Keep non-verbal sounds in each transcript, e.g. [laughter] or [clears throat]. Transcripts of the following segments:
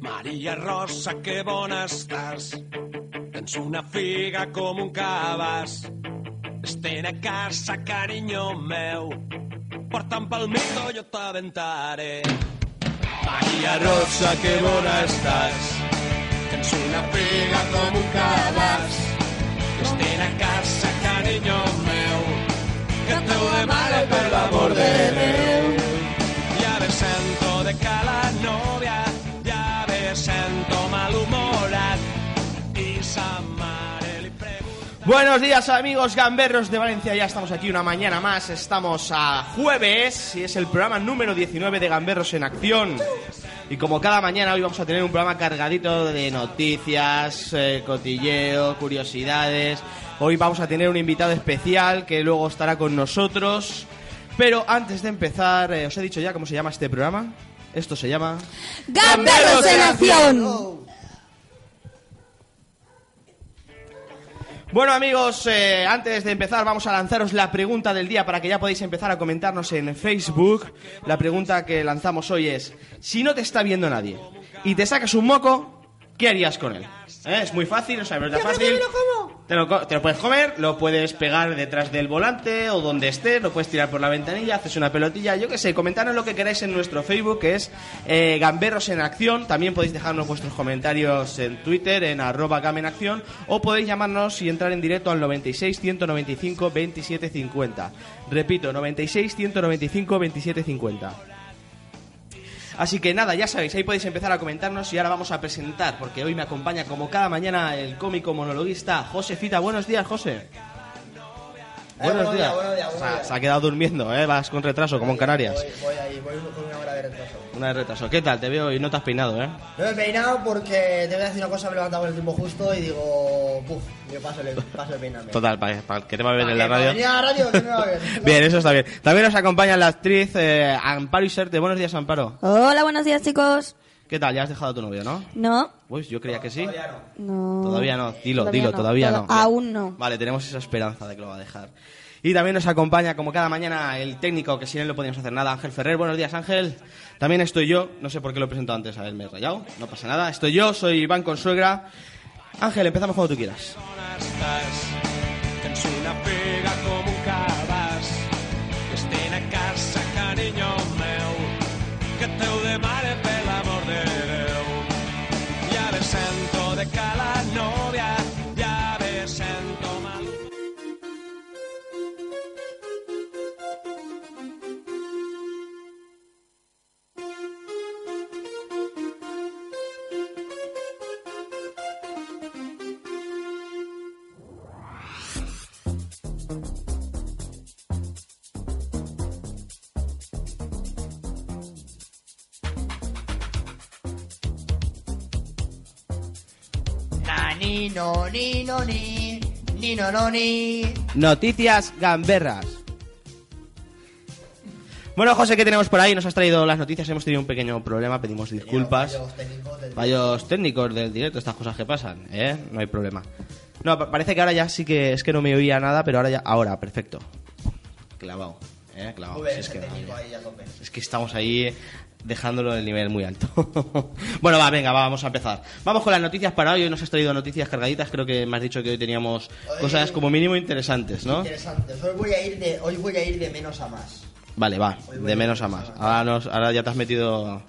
Maria Rosa, que bona estàs. Tens una figa com un cabàs. Estén a casa, carinyo meu. Porta'm pel micro, jo t'aventaré. Maria Rosa, que bona estàs. Tens una figa com un cabàs. Estén a casa, carinyo meu. Que de mare per l'amor de Déu. Buenos días amigos gamberros de Valencia, ya estamos aquí una mañana más, estamos a jueves y es el programa número 19 de Gamberros en Acción. Y como cada mañana hoy vamos a tener un programa cargadito de noticias, eh, cotilleo, curiosidades. Hoy vamos a tener un invitado especial que luego estará con nosotros. Pero antes de empezar, eh, os he dicho ya cómo se llama este programa. Esto se llama... ¡Gamberros en acción! Bueno amigos, eh, antes de empezar vamos a lanzaros la pregunta del día para que ya podáis empezar a comentarnos en Facebook. La pregunta que lanzamos hoy es, si no te está viendo nadie y te sacas un moco, ¿qué harías con él? ¿Eh? Es muy fácil, o sea, es fácil. Te lo, te lo puedes comer, lo puedes pegar detrás del volante o donde estés, lo puedes tirar por la ventanilla, haces una pelotilla, yo qué sé, comentadnos lo que queráis en nuestro Facebook, que es eh, Gamberros en Acción. También podéis dejarnos vuestros comentarios en Twitter, en arroba gamenacción, o podéis llamarnos y entrar en directo al 96 195 27 50. Repito, 96 195 27 50. Así que nada, ya sabéis, ahí podéis empezar a comentarnos y ahora vamos a presentar, porque hoy me acompaña como cada mañana el cómico monologuista José Fita. Buenos días, José. Buenos días, buenos días, buenos Se ha- días. Se ha quedado durmiendo, ¿eh? Vas con retraso, como en Canarias. Voy, voy ahí, voy con una hora de retraso. Una de retraso. ¿Qué tal? Te veo y no te has peinado, ¿eh? No me he peinado porque te voy a decir una cosa, me he levantado con el tiempo justo y digo, puf, yo paso, el- [laughs] paso de peinarme. Total, para, que te va bien en la ¿Para radio. a la radio? que me va bien. [laughs] Bien, eso está bien. También nos acompaña la actriz eh, Amparo Iserte. Buenos días, Amparo. Hola, buenos días, chicos. ¿Qué tal? ¿Ya has dejado a tu novio, no? No, Pues yo creía que sí. no. Todavía no, dilo, Todavía dilo, no. todavía no. Aún no. Vale, tenemos esa esperanza de que lo va a dejar. Y también nos acompaña, como cada mañana, el técnico, que sin él no podíamos hacer nada, Ángel Ferrer. Buenos días, Ángel. También estoy yo, no sé por qué lo he presentado antes, a él me he rayado, no pasa nada. Estoy yo, soy Iván Consuegra. Ángel, empezamos cuando tú quieras. on novia, ni, no, ni, no, ni, ni, no, no, ni. Noticias gamberras. Bueno, José, ¿qué tenemos por ahí? Nos has traído las noticias, hemos tenido un pequeño problema, pedimos disculpas. Fallos técnicos del- Fallos técnicos del directo, estas cosas que pasan, ¿eh? No hay problema. No, pa- parece que ahora ya sí que es que no me oía nada, pero ahora ya, ahora, perfecto. Clavado, ¿eh? Clavado. Si es, que, ahí es que estamos ahí dejándolo del nivel muy alto. [laughs] bueno, va, venga, va, vamos a empezar. Vamos con las noticias para hoy. Hoy nos has traído noticias cargaditas. Creo que me has dicho que hoy teníamos Hoy- cosas como mínimo interesantes, ¿no? Interesante. Hoy voy a ir de, hoy voy a ir de menos a más. Vale, va, de menos a más. Ahora, nos, ahora ya te has metido...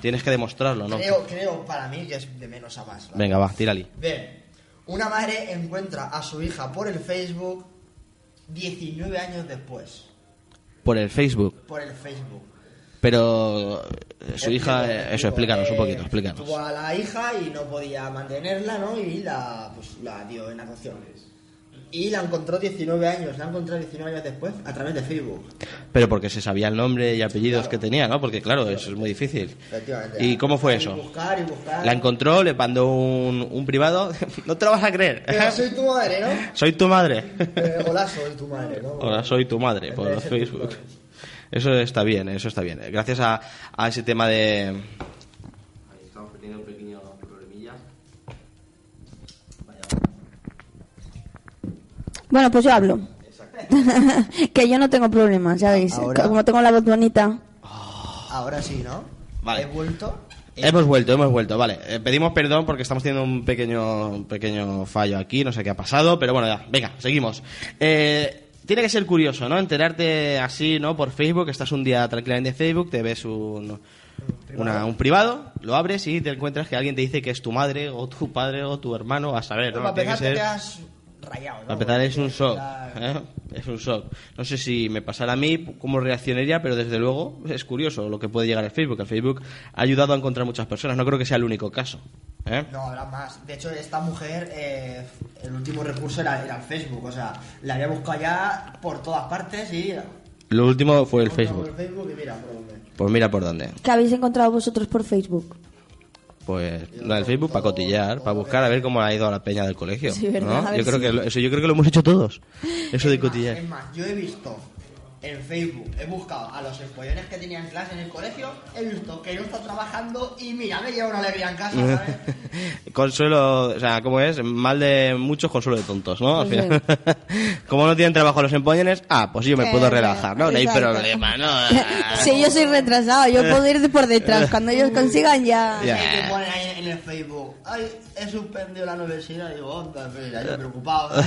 Tienes que demostrarlo, ¿no? Creo, creo para mí que es de menos a más. ¿vale? Venga, va, tírali. Bien, una madre encuentra a su hija por el Facebook 19 años después. Por el Facebook. Por el Facebook. Pero eh, su hija, Explico, eh, eso, explícanos un Eh, poquito, explícanos. Tuvo a la hija y no podía mantenerla, ¿no? Y la, pues, la dio en adopción. y la encontró 19 años, la encontró 19 años después a través de Facebook. Pero porque se sabía el nombre y apellidos que tenía, ¿no? Porque claro, eso es muy difícil. Efectivamente. ¿Y cómo fue Y eso? buscar y buscar. La encontró, le mandó un, un privado. [laughs] no te lo vas a creer. Pero [laughs] soy tu madre, ¿no? Soy tu madre. Eh, hola, soy tu madre, ¿no? Hola, soy tu madre por Facebook. Eso está bien, eso está bien. Gracias a, a ese tema de... Ahí estamos teniendo un pequeño problemilla. Bueno, pues yo hablo. [laughs] que yo no tengo problemas, ya veis. Ahora- Como tengo la voz bonita. Ahora sí, ¿no? Vale. He vuelto. Hemos vuelto, hemos vuelto, vale. Eh, pedimos perdón porque estamos teniendo un pequeño, un pequeño fallo aquí, no sé qué ha pasado, pero bueno, ya, venga, seguimos. Eh, tiene que ser curioso, ¿no? Enterarte así, ¿no? Por Facebook, estás un día tranquilamente en Facebook, te ves un, una- un privado, lo abres y te encuentras que alguien te dice que es tu madre o tu padre o tu hermano, a saber, ¿no? para Tiene que. Rayado, ¿no? Para empezar es un shock, ¿eh? es un shock. No sé si me pasara a mí, cómo reaccionaría, pero desde luego es curioso lo que puede llegar al Facebook. El Facebook ha ayudado a encontrar muchas personas, no creo que sea el único caso. ¿eh? No, habrá más. De hecho, esta mujer, eh, el último recurso era, era el Facebook. O sea, la había buscado ya por todas partes y... Lo último fue el El Facebook. Facebook y mira por dónde. Pues mira por dónde. ¿Qué habéis encontrado vosotros por Facebook? Pues la del Facebook para cotillear, para buscar a ver cómo ha ido a la peña del colegio. Sí, verdad, ¿no? Yo creo que lo- eso yo creo que lo hemos hecho todos. Eso de Es más, cotillar. Es más, yo he visto en Facebook, he buscado a los empollones que tenían clase en el colegio, he visto que no está trabajando y mira, me lleva una alegría en casa, ¿sabes? [laughs] Consuelo, o sea, ¿cómo es? Mal de muchos, consuelo de tontos, ¿no? Al final. [laughs] Como no tienen trabajo los empollones, ah, pues yo me puedo Eh, relajar, ¿no? No hay exacto. problema, ¿no? [laughs] sí, yo soy retrasado, yo puedo ir de por detrás. Cuando ellos consigan ya... Ya. Y que ponen ahí en el Facebook, ay, he suspendido la universidad, y digo, onda, mira, yo preocupado.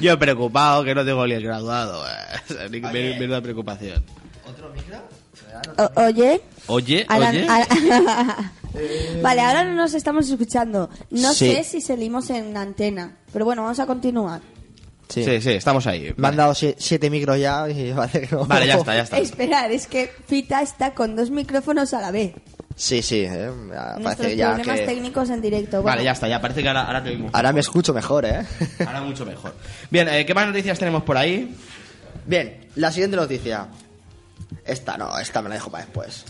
Yo preocupado que no tengo ni el graduado. eh. Ni- Oye. Menuda preocupación. ¿Otro micro? Oye... Oye, [laughs] vale, ahora no nos estamos escuchando. No Sí. sé si salimos en antena. Pero bueno, vamos a continuar. Sí. Sí, sí, estamos ahí. Me han Vale. dado sie- siete micros ya y [laughs] no. Vale, ya está, ya está. Esperar, es que Fita está con dos micrófonos a la vez. Sí, sí, eh, parece ya problemas que... técnicos en directo. Vale, ya está, ya parece que ahora, ahora te. Ahora me escucho mejor, ¿eh? Ahora mucho mejor. Bien, eh, ¿qué más noticias tenemos por ahí? Bien, la siguiente noticia. Esta no, esta me la dejo para después.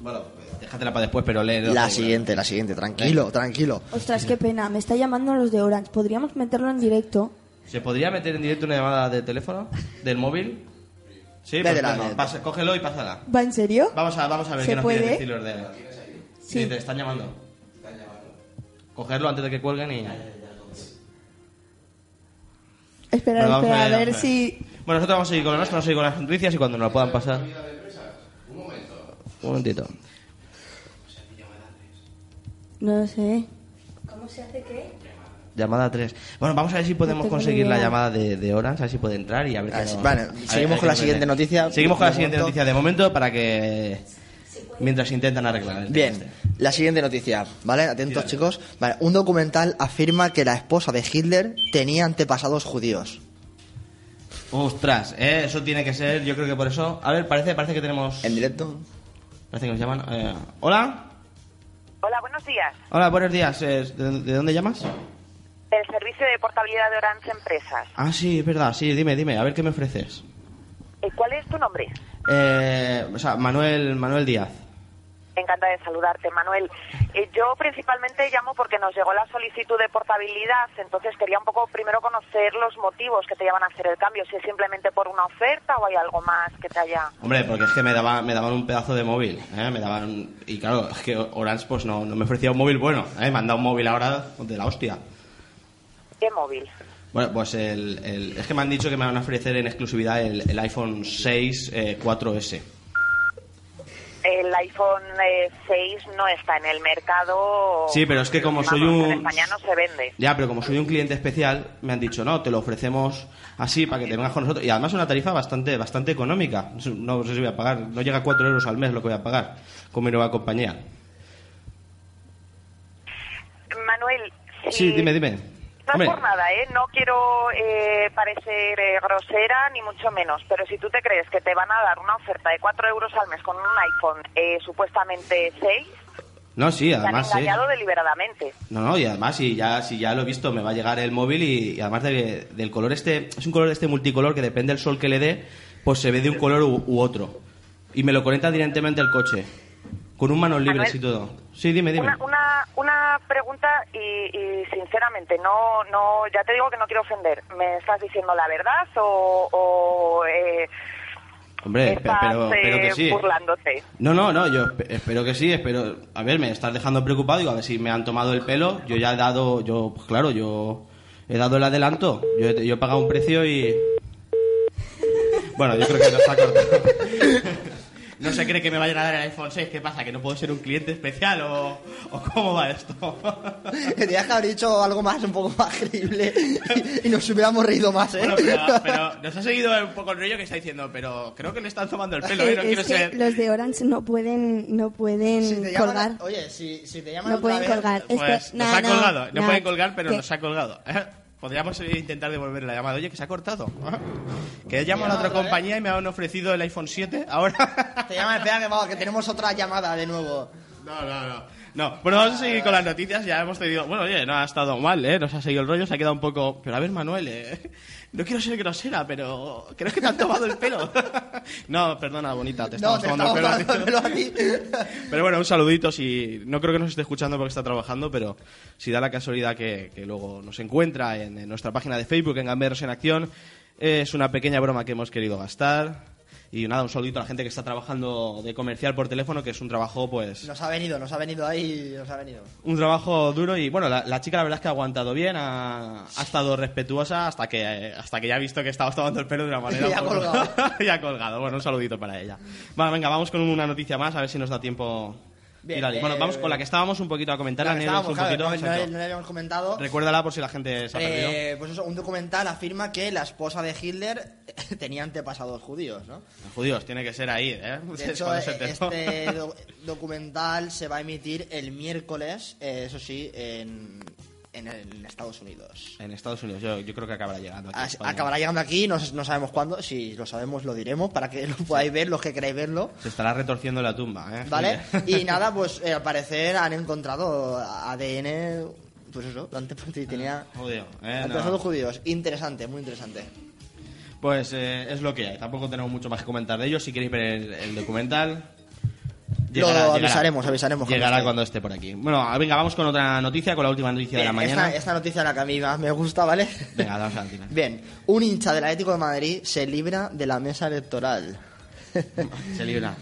Bueno, déjatela para después, pero lee. La siguiente, la siguiente, tranquilo, tranquilo. Ostras, qué pena. Me está llamando los de Orange. ¿Podríamos meterlo en directo? ¿Se podría meter en directo una llamada de teléfono? ¿Del móvil? Sí, pues Métela, bueno, métela. pasa- cógelo y pásala. ¿Va en serio? Vamos a, vamos a ver ¿Se qué nos puede? quieren decir los de... Sí. Sí. te están llamando. Cogerlo antes de que cuelguen y... Espera, Bueno, vamos espera, a ver vamos si... Bueno, nosotros vamos a seguir con lo nuestro, vamos a seguir con las noticias y cuando nos lo puedan pasar... Un momentito. No sé. ¿Cómo se hace qué? Llamada 3. Bueno, vamos a ver si podemos No conseguir la llamada de, de Orange, a ver si puede entrar y a ver qué nos- vale, a ver- seguimos ver con qué la nos siguiente noticia. Seguimos con la De siguiente momento. noticia de momento para que... Mientras intentan arreglar el tema Bien, este. la siguiente noticia, ¿vale? Atentos chicos. Vale, un documental afirma que la esposa de Hitler tenía antepasados judíos. Ostras, ¿eh? eso tiene que ser, yo creo que por eso... A ver, parece, parece que tenemos... En directo. Parece que nos llaman. eh, Hola. Hola, buenos días. Hola, buenos días. eh, ¿De, de dónde llamas? El servicio de portabilidad de Orange Empresas. Ah, sí, es verdad. Sí, dime, dime. A ver qué me ofreces. Eh, ¿Cuál es tu nombre? Eh, o sea, Manuel, Manuel Díaz. Encantada de saludarte, Manuel. Eh, yo principalmente llamo porque nos llegó la solicitud de portabilidad, entonces quería un poco primero conocer los motivos que te llevan a hacer el cambio, si es simplemente por una oferta o hay algo más que te haya... Hombre, porque es que me, daba, me daban un pedazo de móvil. ¿eh? Me daban... Y claro, es que Orange pues no, no me ofrecía un móvil bueno. ¿eh? Me han dado un móvil ahora de la hostia. ¿Qué móvil? Bueno, pues el, el- es que me han dicho que me van a ofrecer en exclusividad el, el iPhone 6 eh, 4S. El iPhone eh, 6 no está en el mercado... Sí, pero es que como soy un- En España no se vende. Ya, pero como soy un cliente especial, me han dicho, no, te lo ofrecemos así para que te vengas con nosotros. Y además una tarifa bastante bastante económica. No sé si voy a pagar, no llega a 4 euros al mes lo que voy a pagar con mi nueva compañía. Manuel... Sí, si- dime, dime. No Hombre, es por nada, ¿eh? No quiero eh, parecer eh, grosera, ni mucho menos, pero si tú te crees que te van a dar una oferta de 4 euros al mes con un iPhone eh, supuestamente 6, No, sí, han además. sí. engañado deliberadamente. No, no, y además, si ya, si ya lo he visto, me va a llegar el móvil y, y además de- del color este, es un color este multicolor que depende del sol que le dé, pues se ve de un color u, u otro. Y me lo conecta directamente el coche, con un manos libres Manuel, y todo. Sí, dime, dime. Una, una, una pregunta y, y sinceramente, no, no, ya te digo que no quiero ofender. ¿Me estás diciendo la verdad o, o, eh, Hombre, estás pero, pero que eh, sí. burlándote? No, no, no, yo espe- espero que sí, espero... A ver, me estás dejando preocupado, digo, a ver si me han tomado el pelo. Yo ya he dado, yo, pues claro, yo he dado el adelanto. Yo he, yo he pagado un precio y... Bueno, yo creo que nos ha cortado. [laughs] No se cree que me vayan a dar el iPhone 6. ¿Qué pasa? ¿Que no puedo ser un cliente especial o, o cómo va esto? [laughs] Tenías que haber dicho algo más, un poco más creíble y, y nos hubiéramos reído más, ¿eh? Bueno, pero, [laughs] pero nos ha seguido un poco el rollo que está diciendo, pero creo que le están tomando el pelo, ¿eh? No es quiero que ser... los de Orange no pueden, no pueden Si te llaman- colgar. Oye, si, si te llaman No otra pueden vez- colgar. Es Pues que- nos no, ha colgado. No, no, pueden colgar, pero que- nos ha colgado. Podríamos intentar devolver la llamada. Oye, que se ha cortado. Que he llamado a la otra otra vez. compañía y me han ofrecido el iPhone 7. Ahora. Te llaman, espera que, vamos, que tenemos otra llamada de nuevo. No, no, no. No, bueno, vamos a seguir con las noticias. Ya hemos tenido. Bueno, oye, no ha estado mal, ¿eh? Nos ha seguido el rollo, se ha quedado un poco. Pero a ver, Manuel, ¿eh? No quiero ser grosera, pero. ¿Crees que te han tomado el pelo? [laughs] no, perdona, bonita, te No, estamos te tomando el pelo. tomando el pelo a ti. [laughs] Pero bueno, un saludito. Si, no creo que nos esté escuchando porque está trabajando, pero si da la casualidad que, que luego nos encuentra en, en nuestra página de Facebook, en Gamberos en Acción, es una pequeña broma que hemos querido gastar. Y nada, un saludito a la gente que está trabajando de comercial por teléfono, que es un trabajo, pues, Nos ha venido, nos ha venido ahí, nos ha venido. un trabajo duro. Y bueno, la, la chica la verdad es que ha aguantado bien, ha, ha estado respetuosa hasta que, eh, hasta que ya ha visto que estabas tomando el pelo de una manera. [laughs] Y ha colgado. [laughs] y ha colgado. Bueno, un saludito para ella. Bueno, venga, vamos con una noticia más, a ver si nos da tiempo. Bien, bueno, eh, vamos con la que estábamos un poquito a comentar. La la estábamos, un claro, poquito, no, no le habíamos comentado. Recuérdala por si la gente se ha perdido. Eh, pues eso, un documental afirma que la esposa de Hitler [laughs] tenía antepasados judíos, ¿no? Los judíos, tiene que ser ahí, ¿eh? De [laughs] hecho, este [laughs] do- documental se va a emitir el miércoles, eh, eso sí, en, en, en Estados Unidos. En Estados Unidos, yo, yo creo que acabará llegando aquí. a. Acabará llegando aquí, no, no sabemos cuándo, si lo sabemos lo diremos para que lo podáis ver, los que queráis verlo. Se estará retorciendo la tumba, ¿eh? ¿Vale? Y [laughs] nada, pues eh, al parecer han encontrado ADN, pues eso, antepasados tenía Judío, ¿eh? antepasados No. judíos. Interesante, muy interesante. Pues eh, es lo que hay. Tampoco tenemos mucho más que comentar de ellos. Si queréis ver el, el documental. Lo avisaremos, avisaremos cuando Llegará esté. cuando esté por aquí. Bueno, venga, vamos con otra noticia, con la última noticia de la mañana. esta, esta noticia es la que a mí más me gusta, ¿vale? Venga, vamos a la. Bien, un hincha del Atlético de Madrid se libra de la mesa electoral. [laughs] Se libra.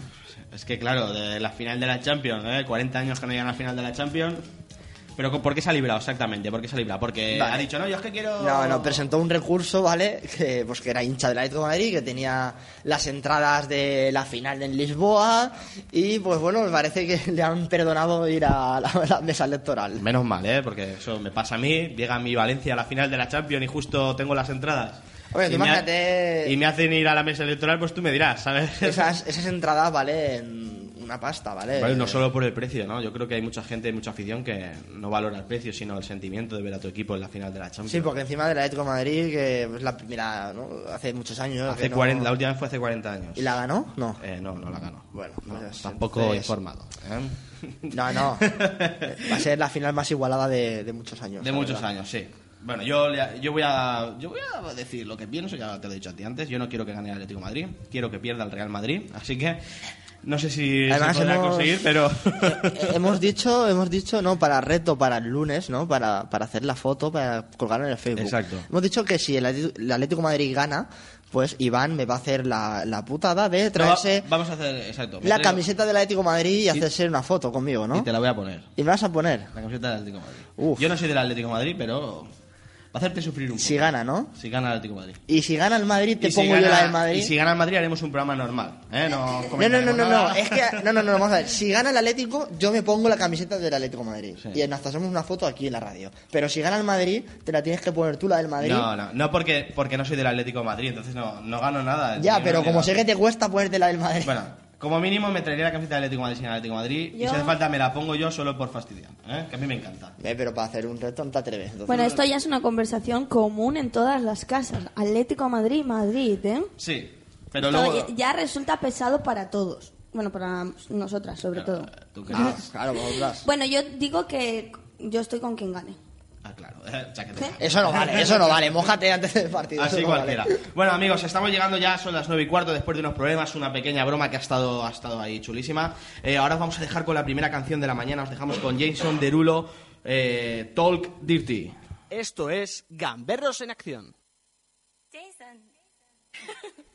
Es que claro, de la final de la Champions, ¿eh? 40 años que no llegan a la final de la Champions. Pero ¿por qué se ha librado exactamente? ¿Por qué se ha librado? Porque Vale. ha dicho, no, yo es que quiero... No, no, presentó un recurso, ¿vale? Que, pues que era hincha del Atlético de Madrid, que tenía las entradas de la final en Lisboa y pues bueno, me parece que [laughs] le han perdonado ir a la, la mesa electoral. Menos mal, ¿eh? Porque eso me pasa a mí. Llega mi Valencia a la final de la Champions y justo tengo las entradas. Tú y, me ha- y me hacen ir a la mesa electoral, pues tú me dirás, ¿sabes? Esas, [laughs] esas entradas valen una pasta, ¿vale? Vale, no solo por el precio, ¿no? Yo creo que hay mucha gente, mucha afición que no valora el precio, sino el sentimiento de ver a tu equipo en la final de la Champions. Sí, porque encima del Atlético de Madrid, que es la primera, ¿no? Hace muchos años. Hace que no- 40 la última vez fue hace 40 años. ¿Y la ganó? No. Eh, no, no la ganó. Bueno, No, pues tampoco entonces- informado. ¿eh? No, no. [laughs] Va a ser la final más igualada de, de muchos años. De muchos verdad. años, sí. Bueno, yo, yo, voy a, yo voy a decir lo que pienso, ya te lo he dicho a ti antes. Yo no quiero que gane el Atlético de Madrid, quiero que pierda el Real Madrid. Así que no sé si Además se podrá hemos- conseguir, pero... [laughs] Hemos dicho, hemos dicho, no, para reto para el lunes, ¿no? Para, para hacer la foto, para colgarla en el Facebook. Exacto. Hemos dicho que si el, Atlético- el Atlético de Madrid gana, pues Iván me va a hacer la, la putada de No, traerse vamos a hacer, exacto. la camiseta del Atlético Madrid y hacerse una foto conmigo, ¿no? Y te la voy a poner. Y me vas a poner. La camiseta del Atlético de Madrid. Uf. Yo no soy del Atlético Madrid, pero a hacerte sufrir un poco. Si gana, ¿no? Si gana el Atlético de Madrid. Y si gana el Madrid, te Y si pongo yo la del Madrid. Y si gana el Madrid haremos un programa normal, ¿eh? No, No, no, no, no, no, es que, no, no, no, vamos a ver, si gana el Atlético, yo me pongo la camiseta del Atlético de Madrid Sí. y nos hacemos una foto aquí en la radio. Pero si gana el Madrid, te la tienes que poner tú la del Madrid. No, no, no porque, porque no soy del Atlético de Madrid, entonces no, no gano nada. ya, pero como sé que te cuesta ponerte la del Madrid. Bueno, como mínimo me traería la camiseta del Atlético de Madrid sin el Atlético de Madrid y si hace falta me la pongo yo solo por fastidiar, ¿eh? Que a mí me encanta. Eh, pero para hacer un reto no te atreves. entonces- Bueno, esto ya es una conversación común en todas las casas. Atlético Madrid, Madrid, ¿eh? Sí, pero Esto luego... ya- ya resulta pesado para todos. Bueno, para nosotras, sobre todo. ¿Tú Ah, [laughs] claro, vosotras. Bueno, yo digo que yo estoy con quien gane. Ah, claro. [laughs] Eso no vale, eso no vale. Mójate antes del partido. Así vale. cualquiera. Bueno, amigos, estamos llegando ya, son las 9 y cuarto, después de unos problemas, una pequeña broma que ha estado, ha estado ahí chulísima. Eh, ahora os vamos a dejar con la primera canción de la mañana, os dejamos con Jason Derulo, eh, Talk Dirty. Esto es Gamberros en Acción. Jason. Jason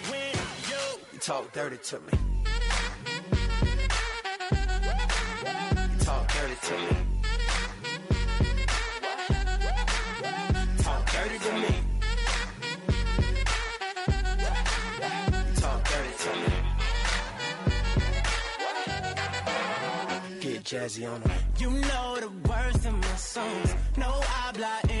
Talk dirty to me. Talk dirty to me. Talk dirty to me. Talk dirty to me. Get jazzy on on 'em. You know the words in my songs. No habla English.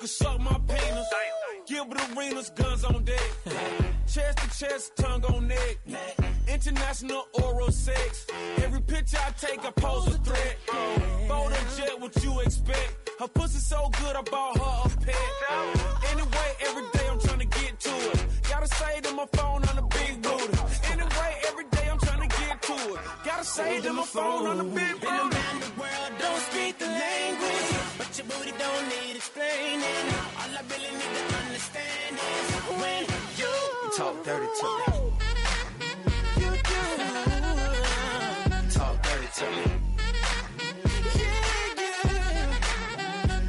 Can suck my penis. Gilbert arenas, guns on deck. chest to chest, tongue on neck. International oral sex. Every picture I take, I pose a threat. Bold and jet, what you expect? Her pussy so good, I bought her a pet. Anyway, every day I'm trying to get to it. Gotta say to my phone on the big booty. Anyway, every day I'm trying to get to it. Gotta say to my phone on the big Been booty. around the world, don't speak the language, your booty don't need explaining. All I really need to understand is when you Talk dirty to me. you do. Talk dirty to me. Yeah, yeah.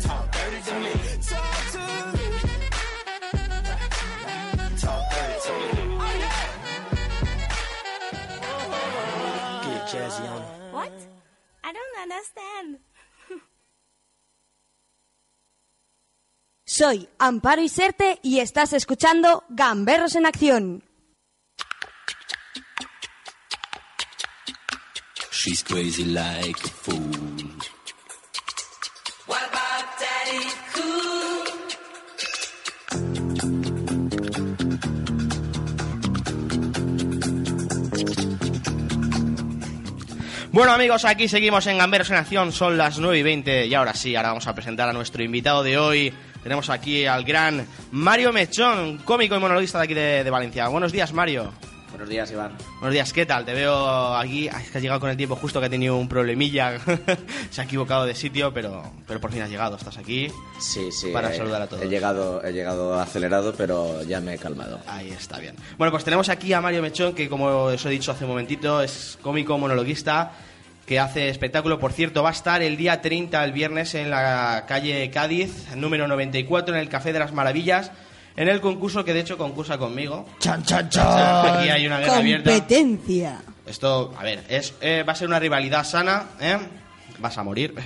Talk dirty to me. Talk to me. Talk dirty to me. Oh, Get jazzy on 'em. What? I don't understand. Soy Amparo Iserte y estás escuchando Gamberros en Acción. She's crazy like a fool. What about Daddy Cool? Bueno amigos, aquí seguimos en Gamberos en Acción, son las 9 y 20 y ahora sí, ahora vamos a presentar a nuestro invitado de hoy. Tenemos aquí al gran Mario Mechón, cómico y monologuista de aquí de, de Valencia. Buenos días Mario. Buenos días, Iván. Buenos días, ¿qué tal? Te veo aquí, Ay, es que has llegado con el tiempo justo que ha tenido un problemilla, [laughs] se ha equivocado de sitio, pero, pero por fin has llegado, estás aquí. Sí, sí. Para saludar a todos. He llegado, he llegado acelerado, pero ya me he calmado. Ahí está bien. Bueno, pues tenemos aquí a Mario Mechón, que como os he dicho hace un momentito, es cómico monologuista que hace espectáculo. Por cierto, va a estar el día 30, el viernes, en la calle Cádiz, número 94, en el Café de las Maravillas, en el concurso que de hecho concursa conmigo. Chan, chan, O sea, Aquí hay una guerra abierta. Competencia. Esto, a ver, es, eh, va a ser una rivalidad sana, ¿eh? Vas a morir. [laughs]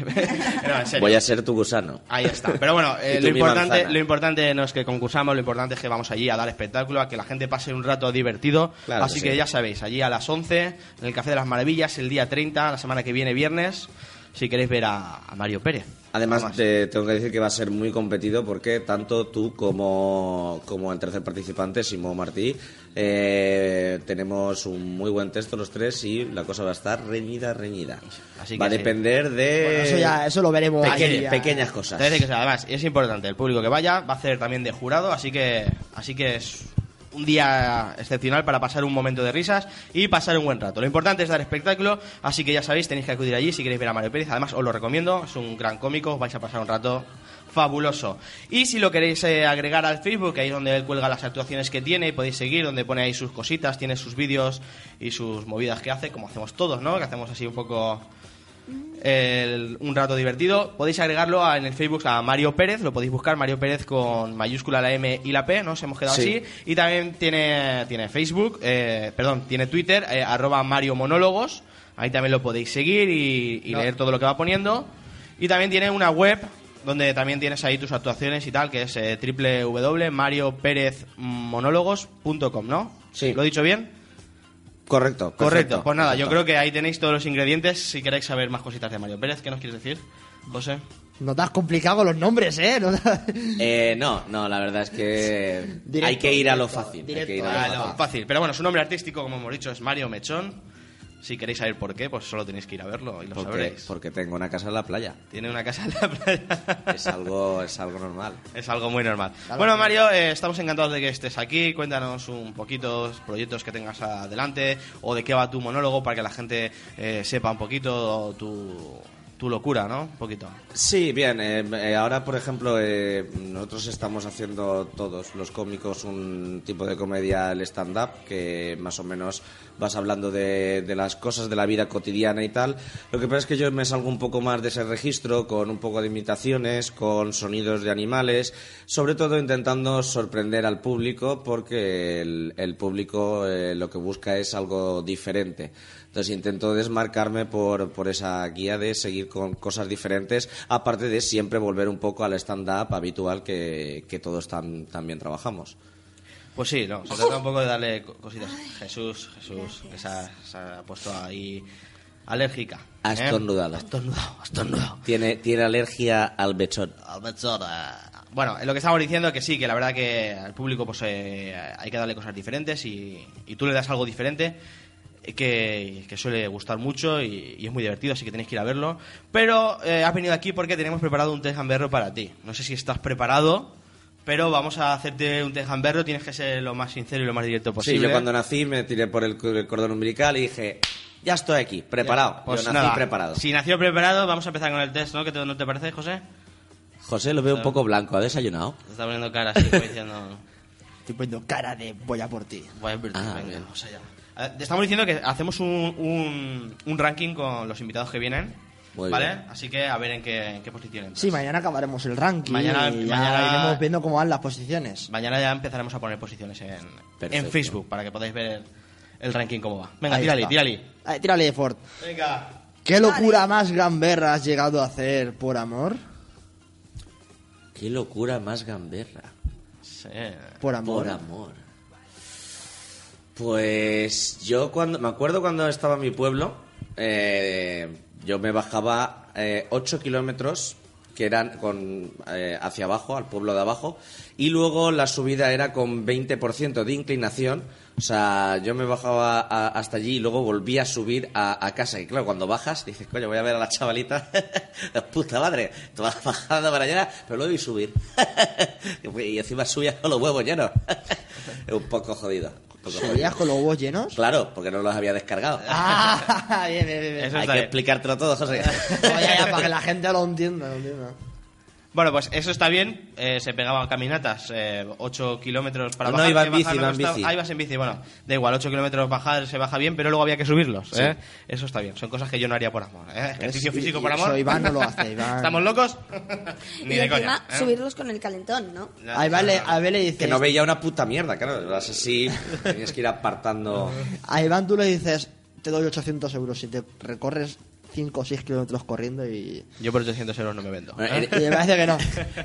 No, en serio. Voy a ser tu gusano. Ahí está. Pero bueno, [laughs] eh, lo, importante, lo importante no es que concursamos, lo importante es que vamos allí a dar espectáculo, a que la gente pase un rato divertido. Claro Así que ya sabéis, allí a las 11, en el Café de las Maravillas, el día 30, la semana que viene, viernes. si queréis ver a, a Mario Pérez. Además, Además. te tengo que decir que va a ser muy competido porque tanto tú como, como el tercer participante, Simón Martí, eh, tenemos un muy buen texto los tres y la cosa va a estar reñida, reñida. Así va a que sí. depender de Bueno, eso ya- eso lo veremos peque- ahí ya. pequeñas cosas. Que además es importante el público que vaya, va a hacer también de jurado, así que así que es un día excepcional para pasar un momento de risas y pasar un buen rato. Lo importante es dar espectáculo, así que ya sabéis, tenéis que acudir allí si queréis ver a Mario Pérez. Además, os lo recomiendo, es un gran cómico, vais a pasar un rato fabuloso. Y si lo queréis eh, agregar al Facebook, ahí es donde él cuelga las actuaciones que tiene, y podéis seguir, donde pone ahí sus cositas, tiene sus vídeos y sus movidas que hace, como hacemos todos, ¿no? Que hacemos así un poco el- un rato divertido. Podéis agregarlo a- en el Facebook a Mario Pérez, lo podéis buscar, Mario Pérez con mayúscula la M y la P, ¿no? Se hemos quedado Sí. así. Y también tiene, tiene Facebook, eh, perdón, tiene Twitter, eh, arroba Mario Monólogos. Ahí también lo podéis seguir y, y No. leer todo lo que va poniendo. Y también tiene una web donde también tienes ahí tus actuaciones y tal, que es eh, www.marioperezmonólogos.com, ¿no? Sí. ¿Lo he dicho bien? Correcto, Correcto, pues nada, yo creo que ahí tenéis todos los ingredientes si queréis saber más cositas de Mario Pérez. ¿Qué nos quieres decir, José? No te has complicado los nombres, ¿eh? No Eh, no, no, la verdad es que [laughs] Directo, hay que ir a lo directo, fácil. hay directo. que ir a lo fácil. fácil. Pero bueno, su nombre artístico, como hemos dicho, es Mario Mechón. Si queréis saber por qué, pues solo tenéis que ir a verlo y lo Porque, sabréis. porque tengo una casa en la playa. Tiene una casa en la playa. Es algo, es algo normal. Es algo muy normal. Bueno, Mario, eh, estamos encantados de que estés aquí. Cuéntanos un poquito los proyectos que tengas adelante o de qué va tu monólogo para que la gente eh, sepa un poquito tu, tu locura, ¿no? Un poquito. Sí, bien. eh, eh, ahora, por ejemplo, eh, nosotros estamos haciendo todos los cómicos un tipo de comedia, el stand-up, que más o menos vas hablando de, las cosas de la vida cotidiana y tal. Lo que pasa es que yo me salgo un poco más de ese registro, con un poco de imitaciones, con sonidos de animales, sobre todo intentando sorprender al público, porque el, público lo que busca es algo diferente. Entonces intento desmarcarme por, por esa guía de seguir con cosas diferentes, aparte de siempre volver un poco al stand-up habitual que, que todos tan, también trabajamos. Pues sí, no, se trata un poco de darle co- cositas. Jesús, Jesús, que se ha, se ha puesto ahí alérgica. Ha ¿eh? estornudado. Ha estornudado. Tiene, tiene alergia al mechón. Al mechón, eh. Bueno, en lo que estamos diciendo que sí, que la verdad que al público pues eh, hay que darle cosas diferentes y, y tú le das algo diferente eh, que, que suele gustar mucho y, y es muy divertido, así que tenéis que ir a verlo. Pero eh, has venido aquí porque tenemos preparado un test gamberro para ti. No sé si estás preparado, pero vamos a hacerte un test gamberro. Tienes que ser lo más sincero y lo más directo Sí, posible. yo cuando nací me tiré por el, el cordón umbilical y dije, ya estoy aquí, preparado. Pues yo nací nada, preparado. Si nació preparado, vamos a empezar con el test, ¿no? ¿Qué te, ¿No te parece, José? José lo veo un poco blanco, ¿ha desayunado? Te está poniendo cara así, como diciendo... [laughs] Estoy poniendo cara de voy a por ti. Voy a invertir, Ah, venga, bien. vamos allá. Eh, te estamos diciendo que hacemos un, un, un ranking con los invitados que vienen, Muy ¿vale? bien. Así que a ver en qué, en qué posición entras. Sí, mañana acabaremos el ranking. Mañana- y ya mañana- iremos viendo cómo van las posiciones. Mañana ya empezaremos a poner posiciones en, en. Facebook para que podáis ver el ranking cómo va. Venga, Ahí tírale, está. tírale. Ay, tírale, Ford. Venga. ¿Qué locura más gamberra has llegado a hacer por amor? Qué locura más gamberra. Sí. Por amor. Por amor. Pues yo cuando me acuerdo cuando estaba en mi pueblo, eh, yo me bajaba 8 kilómetros que eran con eh, hacia abajo, al pueblo de abajo, y luego la subida era con 20% de inclinación. O sea, yo me bajaba hasta allí y luego volvía a subir a, casa. Y claro, cuando bajas, dices, coño, voy a ver a la chavalita. [laughs] Puta madre, tú vas bajando para allá, pero luego y subir. [laughs] y encima subías con los huevos llenos. [laughs] un poco jodido. ¿Subías con los huevos llenos? Claro, porque no los había descargado. [laughs] Ah, bien, bien, bien. Eso Hay que bien. explicártelo todo, José. [laughs] Oye, ya, para que la gente lo entienda. Lo entienda. Bueno, pues eso está bien. Eh, se pegaban caminatas, 8 kilómetros para No, bajar. iba en bici, bajar iba no en bici. Ah, ibas en bici, bueno. Da igual, 8 kilómetros bajar se baja bien, pero luego había que subirlos. Sí. ¿eh? Eso está bien. Son cosas que yo no haría por amor. ¿eh? Ejercicio y- físico y por eso amor. Iván no lo [laughs] hace, Iván. ¿Estamos locos? [laughs] Ni y de encima coña. ¿eh? subirlos con el calentón, ¿no? A Iván le, a Iván le dices... Que no veía una puta mierda, claro. Vas así, [laughs] tenías que ir apartando. A Iván tú le dices, te doy 800 euros si te recorres 5 o 6 kilómetros corriendo y... Yo por 800 euros no me vendo. Bueno, ¿eh? Y me parece que no.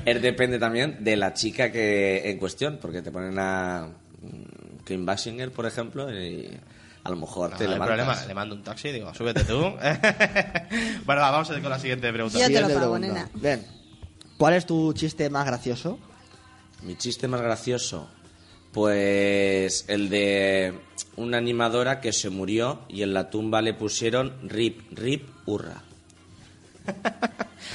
Es [laughs] depende también de la chica que en cuestión, porque te ponen a mm, Kim Basinger, por ejemplo, y a lo mejor No, te no hay problema, le mando un taxi y digo, súbete tú. [laughs] bueno, va, vamos a ir con la siguiente pregunta. Yo te lo pago, nena. Bien. ¿Cuál es tu chiste más gracioso? Mi chiste más gracioso, pues el de una animadora que se murió y en la tumba le pusieron rip, rip, hurra. [laughs]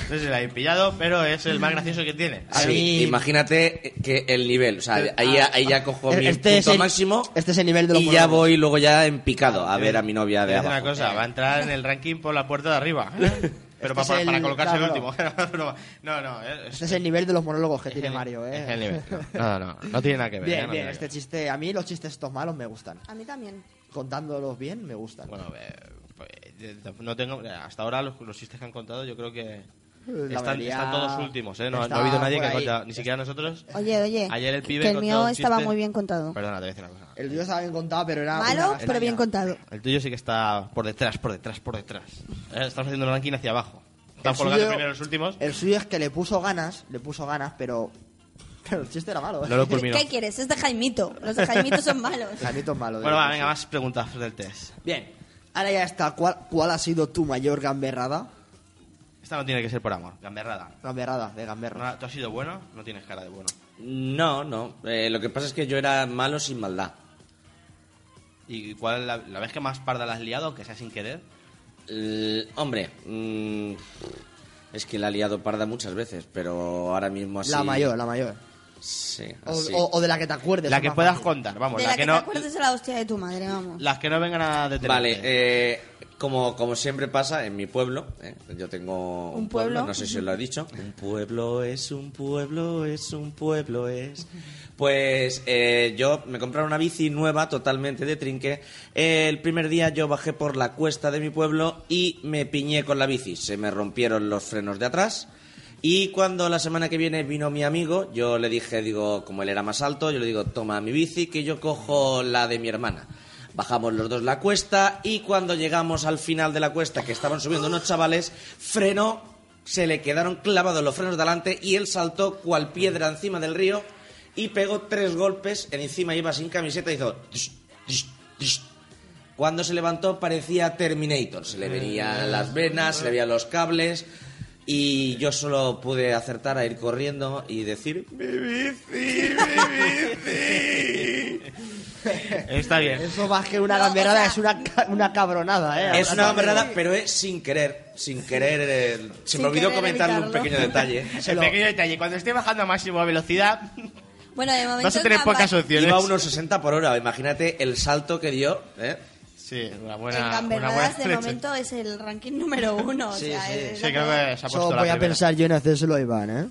No sé si la habéis pillado, pero es el más gracioso que tiene. A Sí, mí- imagínate que el nivel, o sea, ahí, ya- ahí ya cojo mi Este es punto el- máximo Este es el nivel de y ya voy luego ya en picado a ver a mi novia de abajo. una cosa, va a entrar en el ranking por la puerta de arriba. [laughs] ¿eh? Pero Este para, es para el- colocarse claro, el último. [laughs] No, no, es, Este es el nivel de los monólogos que es tiene Mario, ¿eh? es el nivel. No, no, no tiene nada que ver. ¿eh? Bien, No bien, este chiste, a mí los chistes estos malos me gustan. A mí también. Contándolos bien, me gustan. Bueno, eh, no tengo, hasta ahora los, los chistes que han contado yo creo que están, están todos últimos, ¿eh? No, no ha habido nadie que contado, ni siquiera nosotros. Oye, oye. Ayer el pibe que el mío estaba chiste- muy bien contado. Perdona, te voy a decir una cosa. El tuyo estaba bien contado, pero era. Malo, pero bien contado. El tuyo sí que está por detrás, por detrás, por detrás. Eh, Estamos haciendo un ranking hacia abajo. El Estamos colocando suyo- primero los últimos. El suyo es que le puso ganas, le puso ganas, pero. Pero el chiste era malo. ¿eh? No lo culminó. ¿Qué quieres? Es de Jaimito. Los de Jaimito son malos. Jaimito es malo. Bueno, va, venga, más preguntas del test. Bien. Ahora ya está. ¿Cuál, ¿Cuál ha sido tu mayor gamberrada? Esta no tiene que ser por amor, gamberrada. Gamberrada, de gamberra. No, ¿Tú has sido bueno? No tienes cara de bueno. No, no. eh, lo que pasa es que yo era malo sin maldad. ¿Y cuál la, la vez que más parda la has liado, aunque sea sin querer? L- hombre, mm, es que la he liado parda muchas veces, pero ahora mismo así... La mayor, la mayor. Sí, O, así. o- o de la que te acuerdes. La que puedas fácil. contar, vamos, de la, la que, que, no... te acuerdes de la hostia de tu madre, vamos. Las que no vengan a detenerte. Vale, eh, como, como siempre pasa en mi pueblo, eh, yo tengo ¿Un pueblo? no sé si os lo he dicho. [laughs] Un pueblo es un pueblo, es un pueblo, es. [laughs] Pues eh, yo me compraron una bici nueva, totalmente de trinque. Eh, el primer día yo bajé por la cuesta de mi pueblo y me piñé con la bici. Se me rompieron los frenos de atrás. Y cuando la semana que viene vino mi amigo, yo le dije, digo, como él era más alto, yo le digo, toma mi bici, que yo cojo la de mi hermana. Bajamos los dos la cuesta y cuando llegamos al final de la cuesta, que estaban subiendo unos chavales, frenó, se le quedaron clavados los frenos delante y él saltó cual piedra encima del río y pegó tres golpes, encima iba sin camiseta y hizo... tsh. Cuando se levantó parecía Terminator, se le venían las venas, se le veían los cables y yo solo pude acertar a ir corriendo y decir mi bici, mi bici. Está bien. Eso más que una gamberrada es una, ca- una cabronada, ¿eh? Es una verdad, pero es sin querer, sin querer. eh, se Sin me olvidó querer comentarle un evitarlo. pequeño detalle. [laughs] El pequeño detalle, cuando esté bajando a máxima velocidad, Bueno, de momento. [laughs] vas a tener en pocas opciones. Iba a unos 60 por hora, imagínate el salto que dio. ¿eh? Sí, una En buena. una Gamberradas, buena de leche. momento, es el ranking número uno. Sí, o sea, sí. Sí, la creo que se ha puesto Solo la voy a primera. pensar yo en hacérselo a Iván, ¿eh?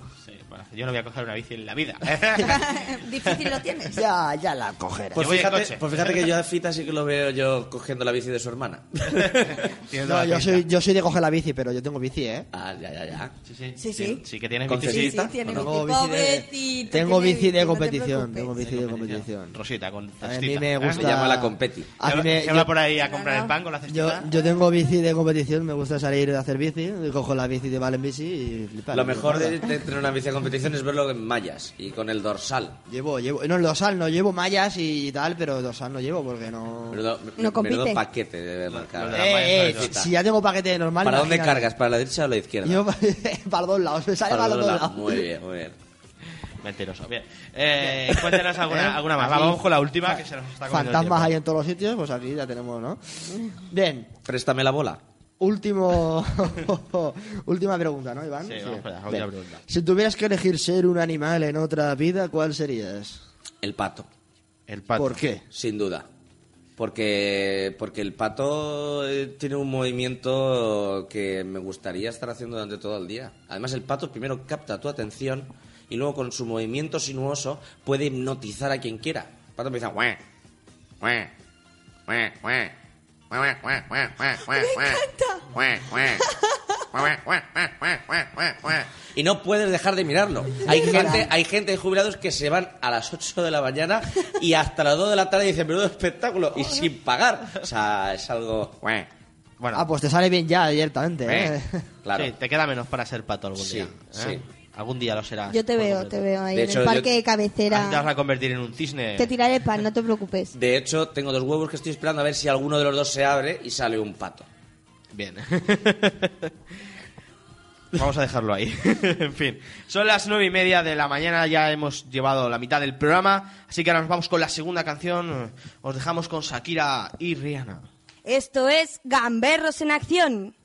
Bueno, yo no voy a coger una bici en la vida. [laughs] [laughs] Difícil lo tienes. Ya, ya la cogerás. Pues Yo voy en fíjate, coche. pues fíjate que yo a Fita sí que lo veo yo cogiendo la bici de su hermana. [laughs] Tienes No, la yo pinta. soy, yo soy de coger la bici, pero yo tengo bici, ¿eh? Ah, ya, ya, ya. Sí, sí. Sí, sí. Sí, que tienes Con bici. Sí, sí, bici. Tengo bici de, Pobrecito, tengo tiene bici de no te competición, preocupes. tengo bici de competición. Rosita, con A mí cestita. me gusta- Se llama la competi. A mí ¿Se me- se yo- va por ahí a comprar el pan con la Yo, cestita? yo tengo bici de competición, me gusta salir a hacer bici, y cojo la bici de Valen Bici y flipar. Lo mejor de, de tener una bici de competición es verlo en mallas y con el dorsal. Llevo, llevo, no, el dorsal no, llevo mallas y tal, pero el dorsal no llevo porque no... Menudo, No compite. menudo paquete de marcar. Eh, eh, mallas, si ya tengo paquete normal... ¿Para dónde cargas? ¿para la derecha o la izquierda? Yo [laughs] para los dos lados, me sale Para para dos dos lados. lados. Muy bien, muy bien. Mentiroso. Bien. Eh, cuéntanos ¿Eh? alguna, alguna más. Vamos con la última, que se nos está el Fantasmas hay en todos los sitios, pues aquí ya tenemos, ¿no? Bien, Préstame la bola. Último... [laughs] última pregunta, ¿no, Iván? Sí, vamos allá, última pregunta. Si tuvieras que elegir ser un animal en otra vida, ¿cuál serías? El pato. El pato. ¿Por qué? Sin duda. Porque, porque el pato eh, tiene un movimiento que me gustaría estar haciendo durante todo el día. Además, el pato primero capta tu atención y luego con su movimiento sinuoso puede hipnotizar a quien quiera. El pato empieza... "Guau, guau, guau, ¡Me encanta! Y no puedes dejar de mirarlo. Hay gente, hay gente de jubilados que se van a las 8 de la mañana y hasta las 2 de la tarde dicen, menudo espectáculo, y sin pagar. O sea, es algo... Bueno. Ah, pues te sale bien ya directamente. ¿eh? Claro. Sí, te queda menos para ser pato algún día. Sí, ¿eh? sí. Algún día lo serás. Yo te veo, completo. te veo ahí De en hecho, el yo- parque de cabecera. Te vas a convertir en un cisne. Te tiraré pan, no te preocupes. De hecho, tengo dos huevos que estoy esperando a ver si alguno de los dos se abre y sale un pato. Bien. [laughs] Vamos a dejarlo ahí. [laughs] en fin, son las nueve y media de la mañana, ya hemos llevado la mitad del programa, así que ahora nos vamos con la segunda canción. Os dejamos con Shakira y Rihanna. Esto es Gamberros en Acción.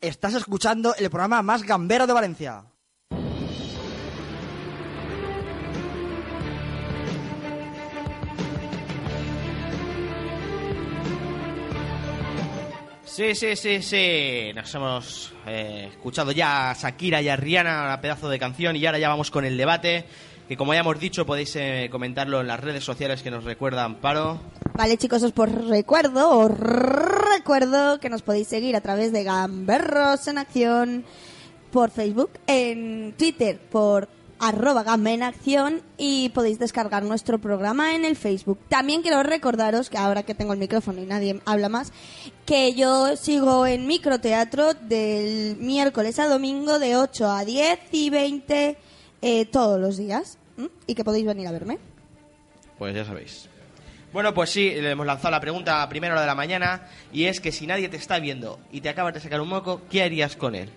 Estás escuchando el programa más gambero de Valencia. Sí, sí, sí, sí. Nos hemos eh, escuchado ya a Shakira y a Rihanna, la pedazo de canción, y ahora ya vamos con el debate. Que como ya hemos dicho, podéis eh, comentarlo en las redes sociales que nos recuerda Amparo. Vale, chicos, os por recuerdo, os recuerdo que nos podéis seguir a través de Gamberros en Acción por Facebook, en Twitter por arroba Gamba en Acción y podéis descargar nuestro programa en el Facebook. También quiero recordaros que ahora que tengo el micrófono y nadie habla más, que yo sigo en microteatro del miércoles a domingo de 8 a 10 y 20 eh, todos los días y que podéis venir a verme. Pues ya sabéis. Bueno, pues sí, le hemos lanzado la pregunta a primera hora de la mañana y es que si nadie te está viendo y te acabas de sacar un moco, ¿qué harías con él?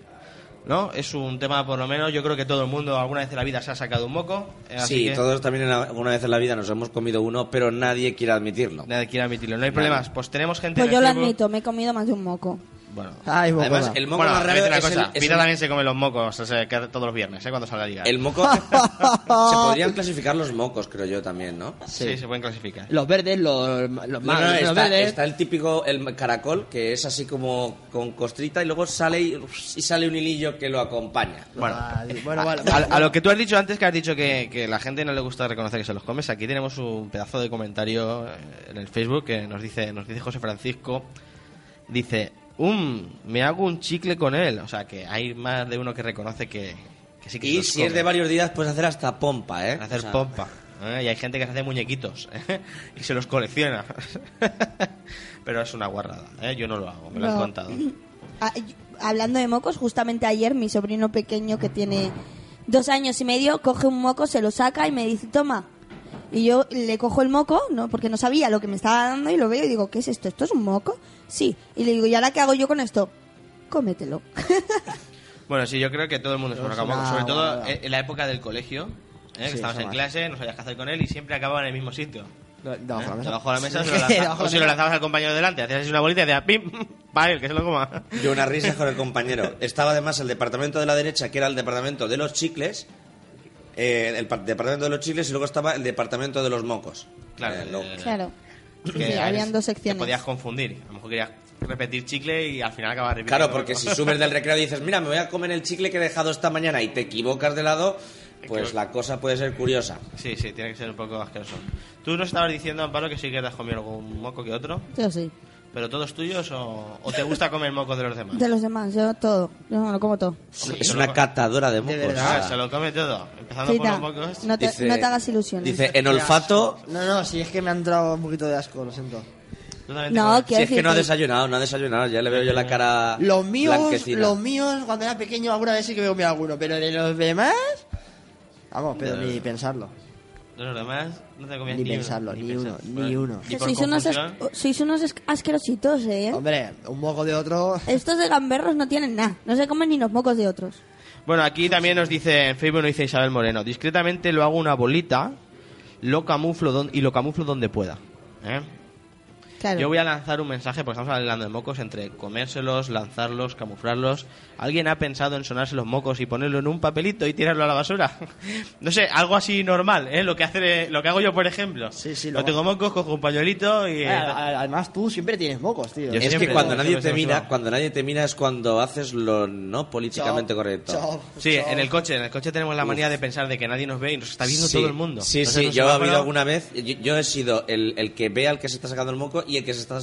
¿No? Es un tema, por lo menos, yo creo que todo el mundo alguna vez en la vida se ha sacado un moco. eh, así Sí, que todos también alguna vez en la vida nos hemos comido uno, pero nadie quiere admitirlo. Nadie quiere admitirlo. No hay Nadie. problemas. Pues tenemos gente Pues en yo el lo Facebook- admito, me he comido más de un moco. Bueno. Ay, Además, el moco bueno, más raro es el- es Pita el- también se come los mocos, o sea, que todos los viernes, ¿eh? Cuando sale a ligar. El moco... [laughs] se podrían clasificar los mocos, creo yo también, ¿no? Sí, se pueden clasificar. Los verdes, los, los No, más no, los está, verdes. está el típico el caracol que es así como con costrita y luego sale y, y sale un hilillo que lo acompaña. Bueno, Ah, bueno, vale. a, a lo que tú has dicho antes, que has dicho que, que la gente no le gusta reconocer que se los comes, aquí tenemos un pedazo de comentario en el Facebook que nos dice, nos dice José Francisco, dice, um, me hago un chicle con él. O sea, que hay más de uno que reconoce que, que sí que se Y los si es de varios días puedes hacer hasta pompa, ¿eh? hacer O sea, pompa. ¿eh? Y hay gente que se hace muñequitos [laughs] ¿eh? y se los colecciona. [laughs] Pero es una guarrada, ¿eh? yo no lo hago, me lo han No. contado. [clears throat] Ah, y- Hablando de mocos, justamente ayer mi sobrino pequeño que tiene dos años y medio coge un moco, se lo saca y me dice, toma. Y yo le cojo el moco, ¿no? Porque no sabía lo que me estaba dando y lo veo y digo, ¿qué es esto? ¿Esto es un moco? Sí. Y le digo, ¿y ahora qué hago yo con esto? Cómetelo. [laughs] Bueno, sí, yo creo que todo el mundo se es moco, sobre todo en la época del colegio, ¿eh? que eso en clase, no sabías qué hacer con él y siempre acababa en el mismo sitio. No, debajo de la ¿eh? mesa. Debajo de la mesa, se lo lanzabas- o si lo lanzabas al compañero delante, hacías así una bolita y decías ¡pim! para él, que se lo coma. Yo una risa con el compañero. Estaba además el departamento de la derecha, que era el departamento de los chicles, eh, el par- departamento de los chicles, y luego estaba el departamento de los mocos. Claro, Eh, lo- Claro. Que sí, habían dos Te secciones. podías confundir. A lo mejor querías repetir chicle y al final acabas repitiendo. Claro, porque si subes del recreo y dices, mira, me voy a comer el chicle que he dejado esta mañana y te equivocas de lado, pues la cosa puede ser curiosa. Sí, sí, tiene que ser un poco asqueroso. Tú nos estabas diciendo, Amparo, que sí que te has comido algún moco que otro, Yo sí. Pero todos tuyos o, o te gusta comer mocos de los demás. De los demás, yo todo. Yo me lo como todo. es una catadora de mocos. O sea, se lo come todo, empezando Cita, por los mocos. no, te, Dice- no te hagas ilusiones. Dice, en olfato, No, no, si es que me ha entrado un poquito de asco, lo siento. No, si es que no ha desayunado, no ha desayunado, ya le veo yo la cara Los míos, los míos, cuando era pequeño, alguna vez sí que me comía alguno, pero de los demás. Vamos, pero De- ni pensarlo. De los demás no te comías Ni ni, pensarlo, uno, ni uno, ni uno. Sois, unos sois asquerositos, ¿eh? Hombre, un moco de otro. Estos de gamberros no tienen nada. No se comen ni los mocos de otros. Bueno, aquí también nos dice, en Facebook nos dice Isabel Moreno, discretamente lo hago una bolita lo camuflo don- y lo camuflo donde pueda. ¿eh? Claro. Yo voy a lanzar un mensaje, porque estamos hablando de mocos, entre comérselos, lanzarlos, camuflarlos. ¿Alguien ha pensado en sonarse los mocos y ponerlo en un papelito y tirarlo a la basura? [laughs] no sé, algo así normal, ¿eh? Lo que, hace, lo que hago yo, por ejemplo. Sí, sí, No lo- tengo mocos, cojo un pañuelito y... Eh, a- Además, tú siempre tienes mocos, tío. Yo Es siempre, que cuando nadie te mira, cuando nadie te mira es cuando haces lo no políticamente correcto. Sí, en el coche, en el coche tenemos la manía de pensar de que nadie nos ve y nos está viendo Sí, todo el mundo. Sí, Entonces, sí, yo he habido alguna vez, yo, yo he sido el, el que ve al que se está sacando el moco y el que se está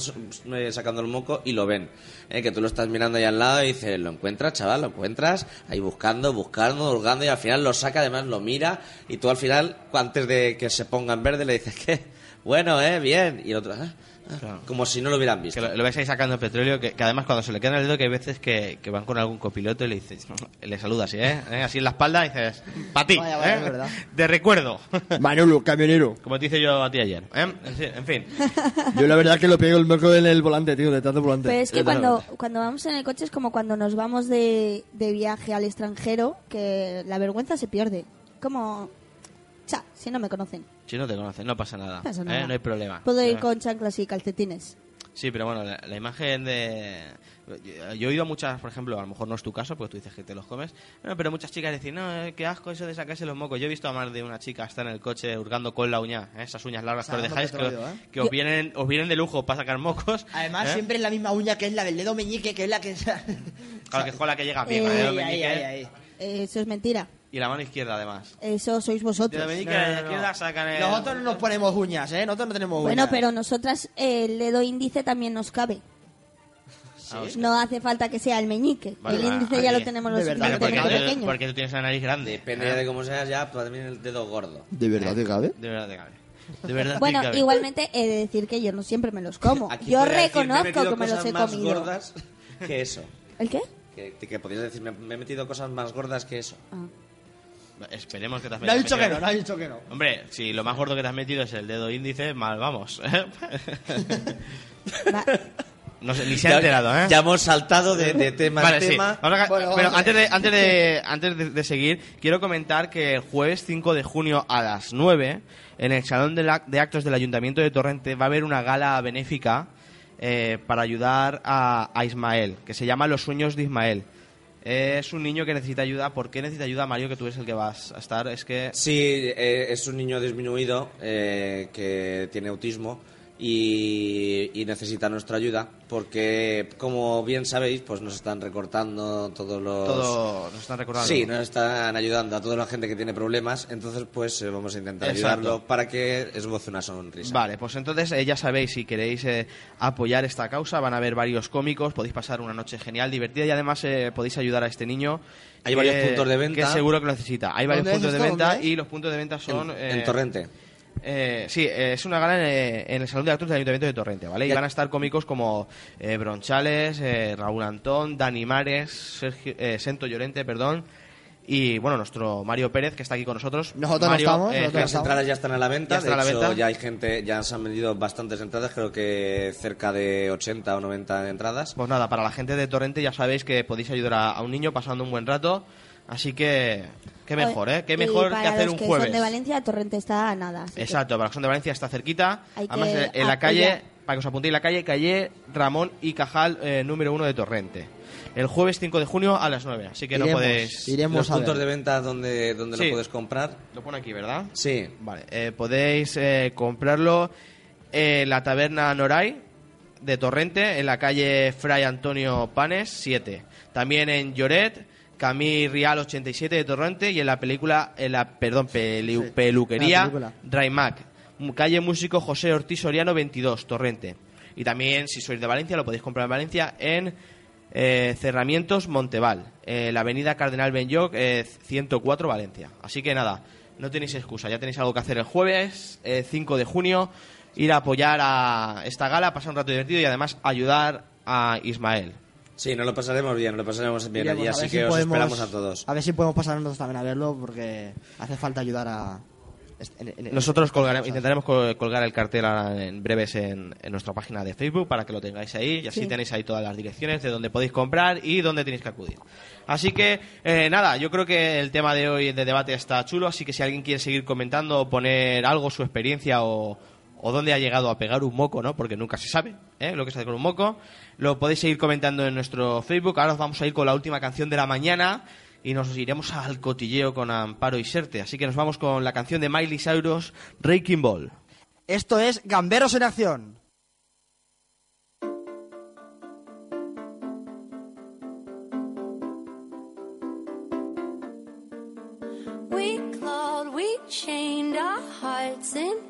eh, sacando el moco y lo ven. Eh, que tú lo estás mirando ahí al lado y dices, lo encuentras, chaval, lo encuentras, ahí buscando, buscando, hurgando y al final lo saca, además lo mira y tú al final, antes de que se ponga en verde, le dices, [laughs] que bueno, eh, bien. Y el otro, "Ah, ah", como si no lo hubieran visto. Que lo, lo ves ahí sacando petróleo, que, que además cuando se le queda en el dedo que hay veces que, que van con algún copiloto y le dices, le saludas, ¿eh? [laughs] ¿Eh? Así en la espalda y dices, para ti, Vaya, vaya, ¿eh? verdad. [laughs] De recuerdo. [laughs] Manolo, camionero. Como te hice yo a ti ayer, ¿eh? En fin. Yo la verdad que lo pego el moco en el volante, tío, detrás del volante. Pero es que cuando, cuando vamos en el coche es como cuando nos vamos de, de viaje al extranjero, que la vergüenza se pierde. Como, cha, si no me conocen. Si no te conocen, no pasa nada. No pasa ¿eh? No hay problema. Puedo ir con chanclas y calcetines. Sí, pero bueno, la, la imagen de... Yo he oído a muchas, por ejemplo, a lo mejor no es tu caso, porque tú dices que te los comes, no, pero muchas chicas decir, no, eh, qué asco eso de sacarse los mocos. Yo he visto a más de una chica estar en el coche hurgando con la uña, ¿eh? esas uñas largas que os dejáis, que, ¿eh? os, vienen, os vienen de lujo para sacar mocos. Además, ¿eh? siempre es la misma uña que es la del dedo meñique, que es la que. [laughs] Claro, que es con la que llega bien, con el dedo Ahí, ahí, meñique, ahí, ahí. Eso es mentira. Y la mano izquierda además. Eso sois vosotros. Dedo meñique No, no, la izquierda sacan el... Nosotros no nos ponemos uñas, ¿eh? Nosotros no tenemos Bueno, uñas. pero nosotras eh, el dedo índice también nos cabe. Ah, hostia. No hace falta que sea el meñique. Vale, el vale, índice ya lo tenemos lo De verdad, Pero porque, suficientemente tú, pequeño. porque tú tienes una nariz grande. Depende ¿eh? de cómo seas ya, pues también el dedo gordo. ¿De verdad te cabe? De verdad te cabe. De verdad te Bueno, cabe. igualmente he de decir que yo no siempre me los como. Aquí yo podría decir, me reconozco que me los cosas he más comido. gordas que eso. ¿El qué? Que, que podrías decir, me, me he metido cosas más gordas que eso. Ah. Esperemos que te has No ha dicho que metido- no, no ha dicho que no. Hombre, si lo más gordo que te has metido es el dedo índice, mal vamos. [laughs] Va- No sé, ni se ha Ya- enterado, ¿eh? Ya hemos saltado de, de tema Vale, en sí. tema. Vamos a- Bueno, pero a- antes de, antes de, antes de, de seguir, quiero comentar que el jueves 5 de junio a las 9, en el Salón de, la- de Actos del Ayuntamiento de Torrente, va a haber una gala benéfica eh, para ayudar a, a Ismael, que se llama Los Sueños de Ismael. Es un niño que necesita ayuda. ¿Por qué necesita ayuda, Mario, que tú eres el que vas a estar? Es que... Sí, eh, es un niño disminuido eh, que tiene autismo y, y necesita nuestra ayuda porque, como bien sabéis, pues nos están recortando todos los... Todo nos están recordando. Sí, nos están ayudando a toda la gente que tiene problemas, entonces pues eh, vamos a intentar Exacto. ayudarlo para que esboce una sonrisa. Vale, pues entonces eh, ya sabéis, si queréis eh, apoyar esta causa, van a haber varios cómicos, podéis pasar una noche genial, divertida y además eh, podéis ayudar a este niño. Hay que- varios puntos de venta. Que seguro que lo necesita. Hay varios ¿Dónde es puntos de venta y los puntos de venta son... En, eh, en Torrente. Eh, sí, eh, es una gala en, eh, en el Salón de Actos del Ayuntamiento de Torrente, ¿vale? Y van a estar cómicos como eh, Bronchales, eh, Raúl Antón, Dani Mares, Sergio, eh, Sento Llorente, perdón, y bueno, nuestro Mario Pérez, que está aquí con nosotros. Nosotros no Mario, estamos, eh, nosotros no Las entradas ya están a la venta, Ya están de a la hecho venta. ya hay gente, ya se han vendido bastantes entradas, creo que cerca de 80 o 90 entradas. Pues nada, para la gente de Torrente ya sabéis que podéis ayudar a, a un niño pasando un buen rato. Así que, qué mejor, ¿eh? Qué Y mejor para que hacer los un que jueves. son de Valencia, Torrente está a nada. que- Exacto, para los que son de Valencia está cerquita. Hay Además, en- en la calle, para que os apuntéis, la calle, calle Ramón y Cajal, eh, número uno de Torrente. El jueves 5 de junio a las 9. Así que no podéis. iremos Los a puntos ver. de venta donde, donde Sí. lo puedes comprar. Lo pone aquí, ¿verdad? Sí. Vale, eh, podéis eh, comprarlo en la taberna Noray de Torrente, en la calle Fray Antonio Panes 7. También en Lloret, Camí Rial 87 de Torrente y en la película, en la, perdón, pelu- Sí, peluquería película. Raimac, calle Músico José Ortiz Soriano 22, Torrente. Y también, si sois de Valencia, lo podéis comprar en Valencia en eh, Cerramientos Monteval, eh, la avenida Cardenal Benlloc, eh, 104 Valencia. Así que nada, no tenéis excusa, ya tenéis algo que hacer el jueves, eh, 5 de junio, ir a apoyar a esta gala, pasar un rato divertido y además ayudar a Ismael. Sí, nos lo pasaremos bien, nos lo pasaremos bien Iremos, allí, así que si os podemos- esperamos a todos. A ver si podemos pasar nosotros también a verlo porque hace falta ayudar a... en- en- en- Nosotros colgaremos- intentaremos col- colgar el cartel en breves en, en nuestra página de Facebook para que lo tengáis ahí y así Sí. tenéis ahí todas las direcciones de donde podéis comprar y dónde tenéis que acudir. Así que, eh, nada, yo creo que el tema de hoy de debate está chulo, así que si alguien quiere seguir comentando o poner algo, su experiencia o, o dónde ha llegado a pegar un moco, ¿no? Porque nunca se sabe ¿eh? lo que se hace con un moco, lo podéis seguir comentando en nuestro Facebook. Ahora os vamos a ir con la última canción de la mañana y nos iremos al cotilleo con Amparo y Serte. Así que nos vamos con la canción de Miley Cyrus, Breaking Ball. Esto es Gamberos en Acción. We clawed, we chained our hearts in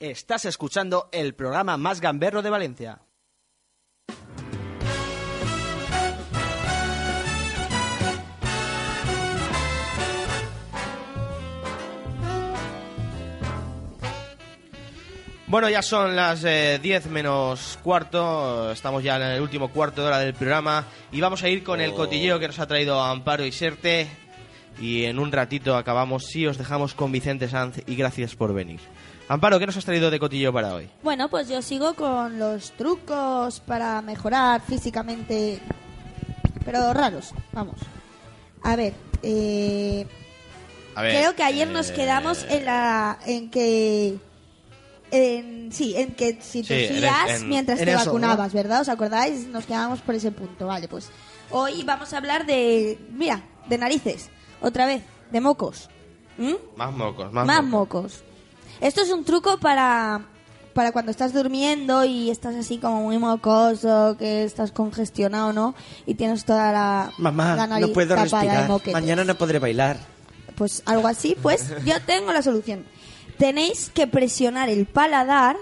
Estás escuchando el programa más gamberro de Valencia. Bueno, ya son las eh, 10 menos cuarto, estamos ya en el último cuarto de hora del programa y vamos a ir con el Oh. cotilleo que nos ha traído Amparo y Serte y en un ratito acabamos, sí, os dejamos con Vicente Sanz y gracias por venir. Amparo, ¿qué nos has traído de cotilleo para hoy? Bueno, pues yo sigo con los trucos para mejorar físicamente, pero raros, vamos. A ver, eh, A ver, creo que ayer nos eh, quedamos en la en que en, sí, en que si Sí, en es- en- mientras en te eso, vacunabas, ¿verdad? ¿Os acordáis? Nos quedamos por ese punto. Vale, pues hoy vamos a hablar de, mira, de narices, otra vez, de mocos. ¿Mm? Más mocos, más, Más mocos. mocos. Esto es un truco para, para cuando estás durmiendo y estás así como muy mocoso, que estás congestionado, ¿no? Y tienes toda la, Mamá, la nariz no puedo tapada respirar. Mañana no podré bailar. Pues algo así, pues [laughs] yo tengo la solución. Tenéis que presionar el paladar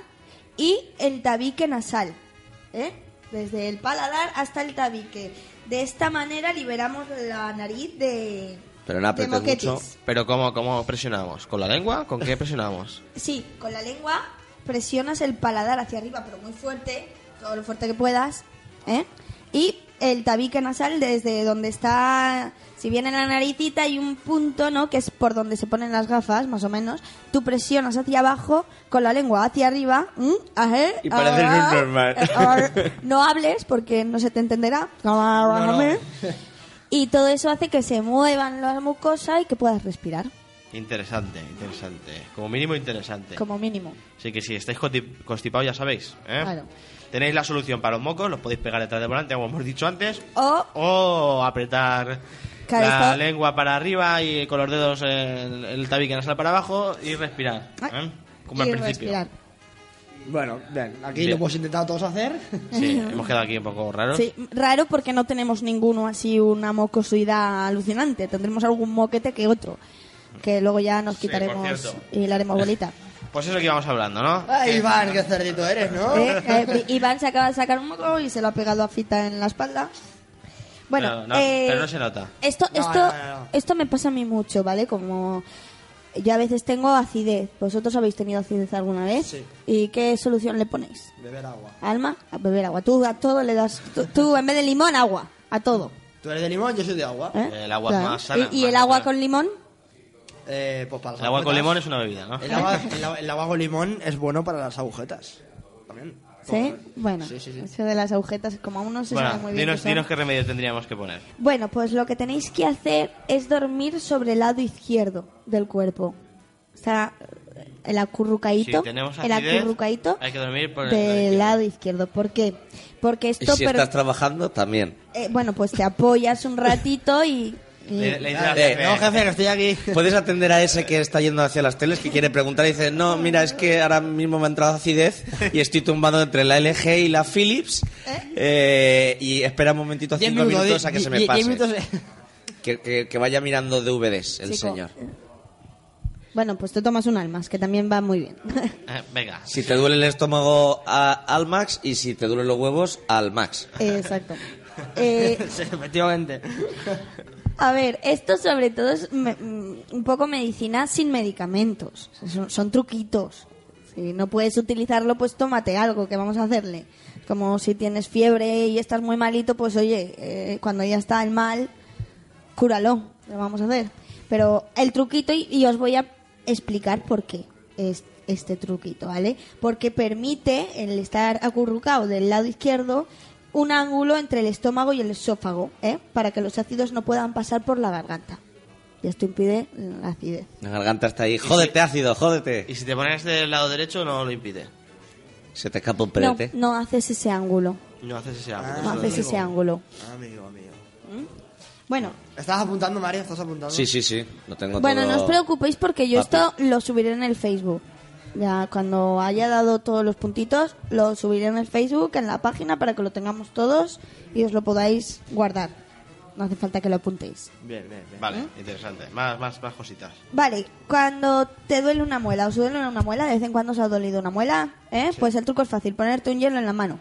y el tabique nasal, ¿eh? Desde el paladar hasta el tabique. De esta manera liberamos la nariz de, Pero no apretes mucho. Pero ¿cómo, ¿cómo presionamos? ¿Con la lengua? ¿Con qué presionamos? [laughs] Sí, con la lengua presionas el paladar hacia arriba, pero muy fuerte, todo lo fuerte que puedas, ¿eh? Y el tabique nasal desde donde está, si viene la naricita hay un punto, ¿no? Que es por donde se ponen las gafas, más o menos. Tú presionas hacia abajo con la lengua hacia arriba, ¿m? Ajé, Y pareces un normal. No hables porque no se te entenderá. Y todo eso hace que se muevan las mucosas y que puedas respirar, Interesante, interesante. Como mínimo interesante. como mínimo. Así que si estáis constipados ya sabéis, ¿eh? Claro. Tenéis la solución para los mocos, los podéis pegar detrás del volante, como hemos dicho antes, O o apretar la lengua para arriba y con los dedos el, el tabique nasal para abajo y respirar, ¿eh? Como al y principio. respirar. Bueno, bien, aquí Bien. lo hemos intentado todos hacer. Sí, [laughs] hemos quedado aquí un poco raros. Sí, raro porque no tenemos ninguno así una mocosidad alucinante. Tendremos algún moquete que otro. Que luego ya nos por quitaremos cierto. y le haremos bolita. [laughs] Pues eso que íbamos hablando, ¿no? Ay, Iván, qué cerdito eres, ¿no? Eh, eh, Iván se acaba de sacar un moco y se lo ha pegado a Fita en la espalda. Bueno, pero, no, eh, pero no se nota. Esto, No, esto, no, no, no. esto me pasa a mí mucho, ¿vale? Como yo a veces tengo acidez. ¿Vosotros habéis tenido acidez alguna vez? Sí. ¿Y qué solución le ponéis? Beber agua. Alma, a beber agua. Tú a todo le das, tú, tú en vez de limón, agua. A todo. Tú eres de limón, yo soy de agua. ¿eh? El agua es más sana, ¿Y, y más el agua natural. con limón? Eh, pues para las El agua con limón es una bebida, ¿no? El agua, el, agua- el agua con limón es bueno para las agujetas. También. ¿Sí? Bueno, Sí, sí, sí. eso de las agujetas, como aún no se sabe Bueno, muy bien. dinos, qué son. dinos qué remedio tendríamos que poner. Bueno, pues lo que tenéis que hacer es dormir sobre el lado izquierdo del cuerpo. O sea, el acurrucaíto. Si el acurrucaíto hay que dormir por el del lado izquierdo. lado izquierdo. ¿Por qué? Porque Y esto... si per- estás trabajando, también. eh, bueno, pues te apoyas un ratito y... Le- le dice Ah, al eh, jefe, no, jefe, que estoy aquí. [laughs] Puedes atender a ese que está yendo hacia las teles, que quiere preguntar y dice, no, mira, es que ahora mismo me ha entrado acidez y estoy tumbado entre la LG y la Philips eh, y espera un momentito, cinco minutos, minutos, a que se me pase. minutos Que, que- que vaya mirando DVDs el Chico. señor. Bueno, pues te tomas un almas, que también va muy bien. [laughs] Eh, venga. Si te duele el estómago, a- al max y si te duelen los huevos, al max. Exacto. [laughs] Eh, Sí, efectivamente. A ver, esto sobre todo es me- mm, un poco medicina sin medicamentos. Son, truquitos. Si no puedes utilizarlo, pues tómate algo, que vamos a hacerle? Como si tienes fiebre y estás muy malito, pues oye, eh, cuando ya está el mal, cúralo, lo vamos a hacer. Pero el truquito, y os voy a explicar por qué es este truquito, ¿vale? Porque permite el estar acurrucado del lado izquierdo un ángulo entre el estómago y el esófago, ¿eh? Para que los ácidos no puedan pasar por la garganta. Y esto impide la acidez. La garganta está ahí. Jódete, ácido, jódete. Y si te pones del lado derecho, no lo impide. Se te escapa un No, pelete. no haces ese ángulo. No haces ese ángulo. No haces ese ángulo. Amigo, amigo. Bueno, ¿Estás apuntando, María? ¿Estás apuntando? Sí, sí, sí. Lo tengo Bueno, todo. no os preocupéis porque yo esto lo subiré en el Facebook. Ya cuando haya dado todos los puntitos, lo subiré en el Facebook, en la página, para que lo tengamos todos y os lo podáis guardar. No hace falta que lo apuntéis. Bien, bien, bien. Vale, interesante. Más, más, más cositas. Vale, cuando te duele una muela, os duele una muela, de vez en cuando os ha dolido una muela, ¿eh? pues el truco es fácil, ponerte un hielo en la mano.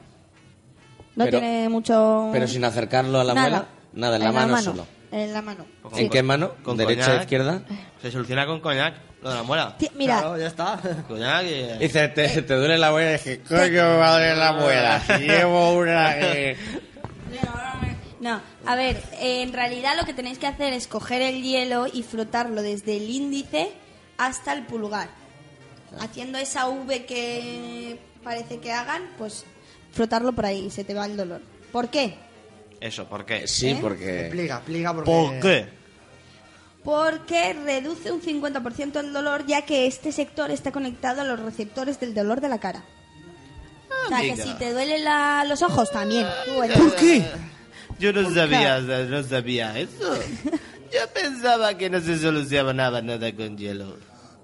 No Pero- tiene mucho... Pero sin acercarlo a la Nada. muela. Nada, en la mano, solo. En la mano. ¿En qué mano? Con ¿Derecha coñac. izquierda? Se soluciona con coñac, lo de la muela. Mira, Claro, ya está. [laughs] Coñac y... Dice, te, te duele la muela y dije, coño, me va a doler la muela. Si llevo una que... No, a ver, eh, en realidad lo que tenéis que hacer es coger el hielo y frotarlo desde el índice hasta el pulgar. Haciendo esa V que parece que hagan, pues frotarlo por ahí y se te va el dolor. ¿Por qué? Eso, ¿por qué? Sí, ¿Eh? porque... Explica, explica porque... ¿Por qué? Porque reduce un 50% el dolor ya que este sector está conectado a los receptores del dolor de la cara. o sea, que amiga. si te duelen la- los ojos también. tú allá. Yo no ¿Por sabía, no sabía eso. Yo pensaba que no se solucionaba nada con hielo.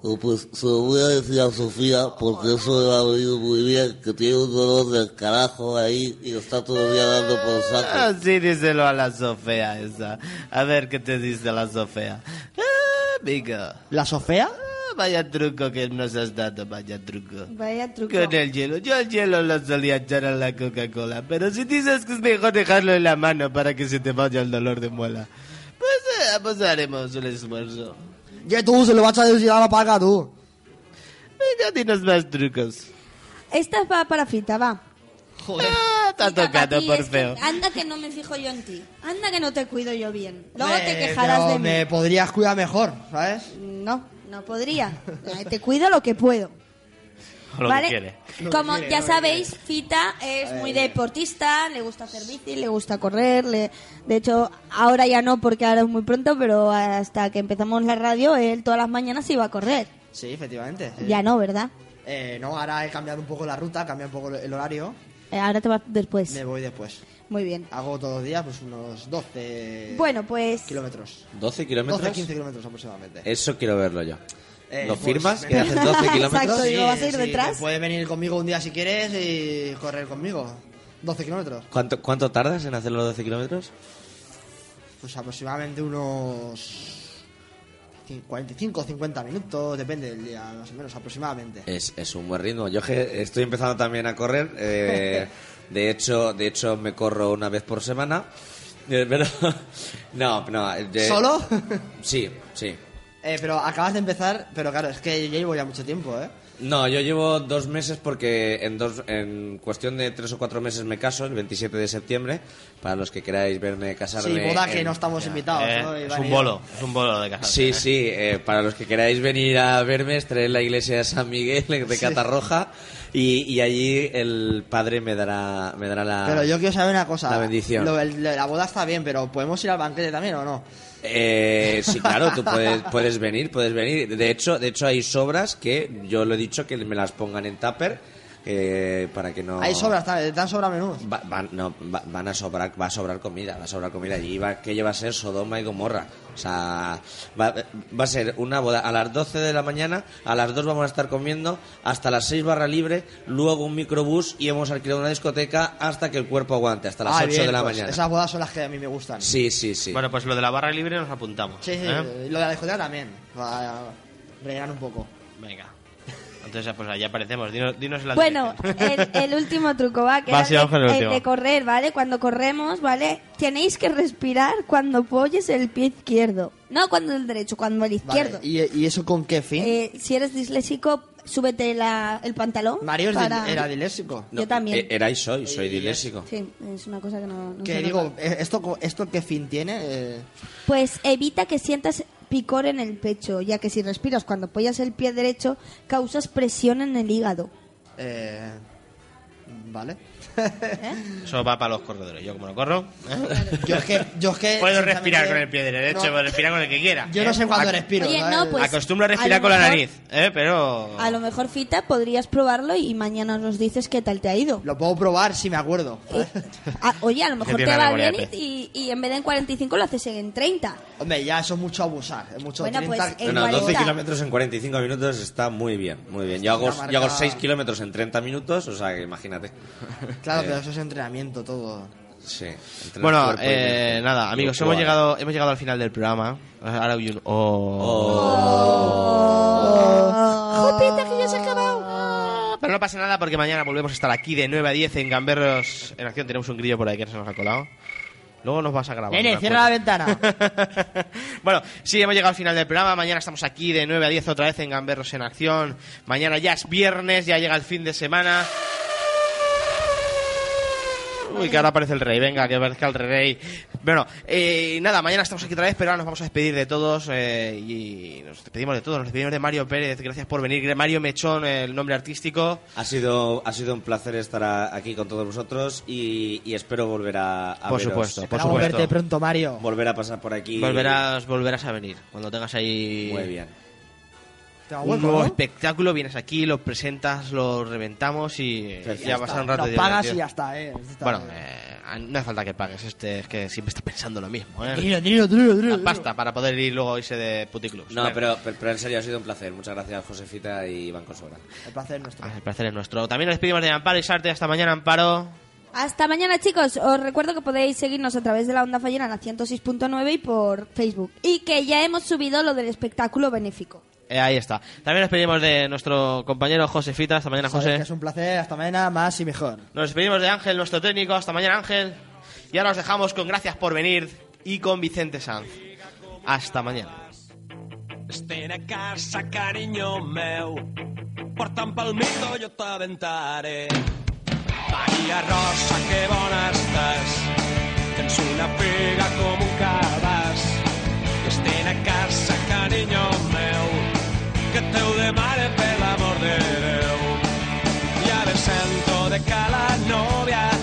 Pues se lo voy a decir a Sofía porque eso le ha venido muy bien, que tiene un dolor del carajo ahí y está día dando por saco. Ah, sí, díselo a la Sofía esa. A ver qué te dice la Sofía. Ah, amigo. ¿La Sofía? Ah, vaya truco que nos has dado, vaya truco. Vaya truco. Con el hielo. Yo el hielo lo solía echar a la Coca-Cola. Pero si dices que es mejor dejarlo en la mano para que se te vaya el dolor de muela, pues, eh, pues haremos un esfuerzo. Ya tú, se lo vas a decir a la paga tú. Venga, dinos más trucos. Esta va para Fita, va. Ah, te ha tocado Aquí por es que- feo. anda que no me fijo yo en ti. Anda que no te cuido yo bien. Luego Eh, te quejarás pero de mí. me podrías cuidar mejor, ¿sabes? No, no podría. Eh, Te cuido lo que puedo. [laughs] Lo ¿Vale? que quiere. Como ya sabéis, Fita es muy deportista, le gusta hacer bici, le gusta correr. le- De hecho, ahora ya no porque ahora es muy pronto, pero hasta que empezamos la radio, él todas las mañanas iba a correr. Sí, efectivamente. sí. Ya no, ¿verdad? Eh, no, ahora he cambiado un poco la ruta, cambiado un poco el horario. Eh, ahora te vas después. Me voy después. Muy bien. Hago todos los días pues unos 12 Bueno, pues kilómetros. ¿12 kilómetros? 12, 15 kilómetros aproximadamente. Eso quiero verlo yo. Eh, ¿Lo pues, firmas? ¿Que haces [laughs] 12 kilómetros? Exacto, digo, ¿vas a ir sí, detrás? Puedes venir conmigo un día si quieres y correr conmigo. 12 kilómetros. ¿Cuánto, ¿Cuánto tardas en hacer los 12 kilómetros? Pues aproximadamente unos 45 o 50 minutos, depende del día, más o menos, aproximadamente. Es, es un buen ritmo. Yo que estoy empezando también a correr. eh, [laughs] de hecho, de hecho me corro una vez por semana. Eh, Pero [laughs] no, no. eh, ¿Solo? Sí, sí. Eh, pero acabas de empezar, pero claro, es que yo llevo ya mucho tiempo, ¿eh? No, yo llevo dos meses porque en, dos, en cuestión de tres o cuatro meses me caso, el 27 de septiembre. Para los que queráis verme casarme. Sí, boda que no estamos invitados, Eh, ¿no? es un bolo, es un bolo de casa. Sí, sí, eh, para los que queráis venir a verme, estaré en la iglesia de San Miguel de Sí. Catarroja y, y allí el padre me dará, me dará la, Pero yo quiero saber una cosa. la bendición. Lo- el- la boda está bien, pero ¿podemos ir al banquete también o no? Eh, sí, claro, tú puedes, [laughs] puedes venir, puedes venir. De hecho, de hecho hay sobras que yo lo he dicho que me las pongan en tupper eh, para que no. Hay sobras, tan sobra menú. Va- van, no, va- van a sobrar, va a sobrar comida, va a sobrar comida. Y va, que va a ser Sodoma y Gomorra. O sea, va, va a ser una boda a las 12 de la mañana, a las 2 vamos a estar comiendo, hasta las 6 barra libre, luego un microbús y hemos alquilado una discoteca hasta que el cuerpo aguante, hasta las Ah, 8 bien, de la pues mañana. Esas bodas son las que a mí me gustan. Sí, sí, sí. Bueno, pues lo de la barra libre nos apuntamos. Sí, sí, ¿eh? lo de la discoteca también. Va a rellenar un poco. Venga. Entonces, pues ahí aparecemos. Dinos, dinos la Bueno, el, el [laughs] último truco va, que Va, era sí, vamos con el el, el último. de correr, ¿vale? Cuando corremos, ¿vale? Tenéis que respirar cuando apoyes el pie izquierdo. No cuando el derecho, cuando el izquierdo. Vale, ¿Y, y eso con qué fin? Eh, si eres disléxico, súbete la- el pantalón. Mario es para- era diléxico. Yo también. Eh, Era y soy, soy diléxico. Sí, es una cosa que no... no Que digo, nada. eh, ¿esto, co- ¿esto qué fin tiene? Eh, Pues evita que sientas picor en el pecho, ya que si respiras cuando apoyas el pie derecho, causas presión en el hígado. eh, vale. [laughs] Eso va para los corredores. Yo como no corro... ¿eh? Yo es que, yo es que [laughs] Puedo respirar con el pie derecho, no. puedo respirar con el que quiera. Yo no ¿eh? sé cuándo Ac- respiro. No, pues- Acostumbro a a respirar con la nariz, ¿eh? Pero... A lo mejor, Fita, podrías probarlo y mañana nos dices qué tal te ha ido. Lo puedo probar si me acuerdo. Ah, oye, a lo mejor te va bien y, y- y en vez de en 45 lo haces en 30. Hombre, ya eso es mucho abusar. Es mucho Bueno, 30. pues, en Bueno, 12 40. kilómetros en 45 minutos está muy bien, muy bien. Yo hago, una yo hago marca- 6 kilómetros en 30 minutos, o sea que imagínate. Claro, Eh, pero eso es entrenamiento todo. Sí. Bueno, eh, nada, amigos, hemos llegado, hemos llegado al final del programa. Ahora hay un... Oh. ¡Jopita, que ya se ha acabado! Pero no pasa nada porque mañana volvemos a estar aquí de 9 a 10 en Gamberros en acción. Tenemos un grillo por ahí que se nos ha colado. Luego nos vas a grabar. Nene, cierra la ventana. [laughs] Bueno, sí, hemos llegado al final del programa. Mañana estamos aquí de 9 a 10 otra vez en Gamberros en Acción. Mañana ya es viernes, ya llega el fin de semana. Uy, que ahora aparece el rey. Venga, que aparezca el rey. Bueno, eh, nada, mañana estamos aquí otra vez, pero ahora nos vamos a despedir de todos. eh, y nos despedimos de todos. Nos despedimos de Mario Pérez. Gracias por venir. Mario Mechón, el nombre artístico. Ha sido, ha sido un placer estar aquí con todos vosotros y, y espero volver a, a Por veros. supuesto, por supuesto. verte pronto, Mario. Volver a pasar por aquí. Volverás, volverás a venir. Cuando tengas ahí Muy bien. Un nuevo espectáculo, vienes aquí, lo presentas, lo reventamos y ya vas a un rato Lo de pagas y ya está, eh. Está Bueno, eh, no hace falta que pagues, este es que siempre está pensando lo mismo, ¿eh? Dilo, dilo, dilo, dilo, La pasta para poder ir luego a irse de puticlubs. No, pero, pero en serio ha sido un placer. Muchas gracias, Josefita y Iván Consuela. El placer es nuestro. Ah, el placer es nuestro. También nos despedimos de Amparo y Sarte. Hasta mañana, Amparo. Hasta mañana, chicos. Os recuerdo que podéis seguirnos a través de la Onda Fallera en la 106.9 y por Facebook. Y que ya hemos subido lo del espectáculo benéfico. Eh, ahí está. También nos despedimos de nuestro compañero Josefita. Hasta mañana, Sabes José. que es un placer. Hasta mañana, más y mejor. Nos despedimos de Ángel, nuestro técnico. Hasta mañana, Ángel. Y ahora os dejamos con gracias por venir y con Vicente Sanz. Hasta mañana. Estén a casa, cariño meu. Porta'm pel mito, jo t'aventaré. Maria Rosa, que bona estàs. Tens una figa com un cabàs. Estén a casa, cariño meu. Que te ho demane per l'amor de Déu. Ja me sento de cala nòvia, ja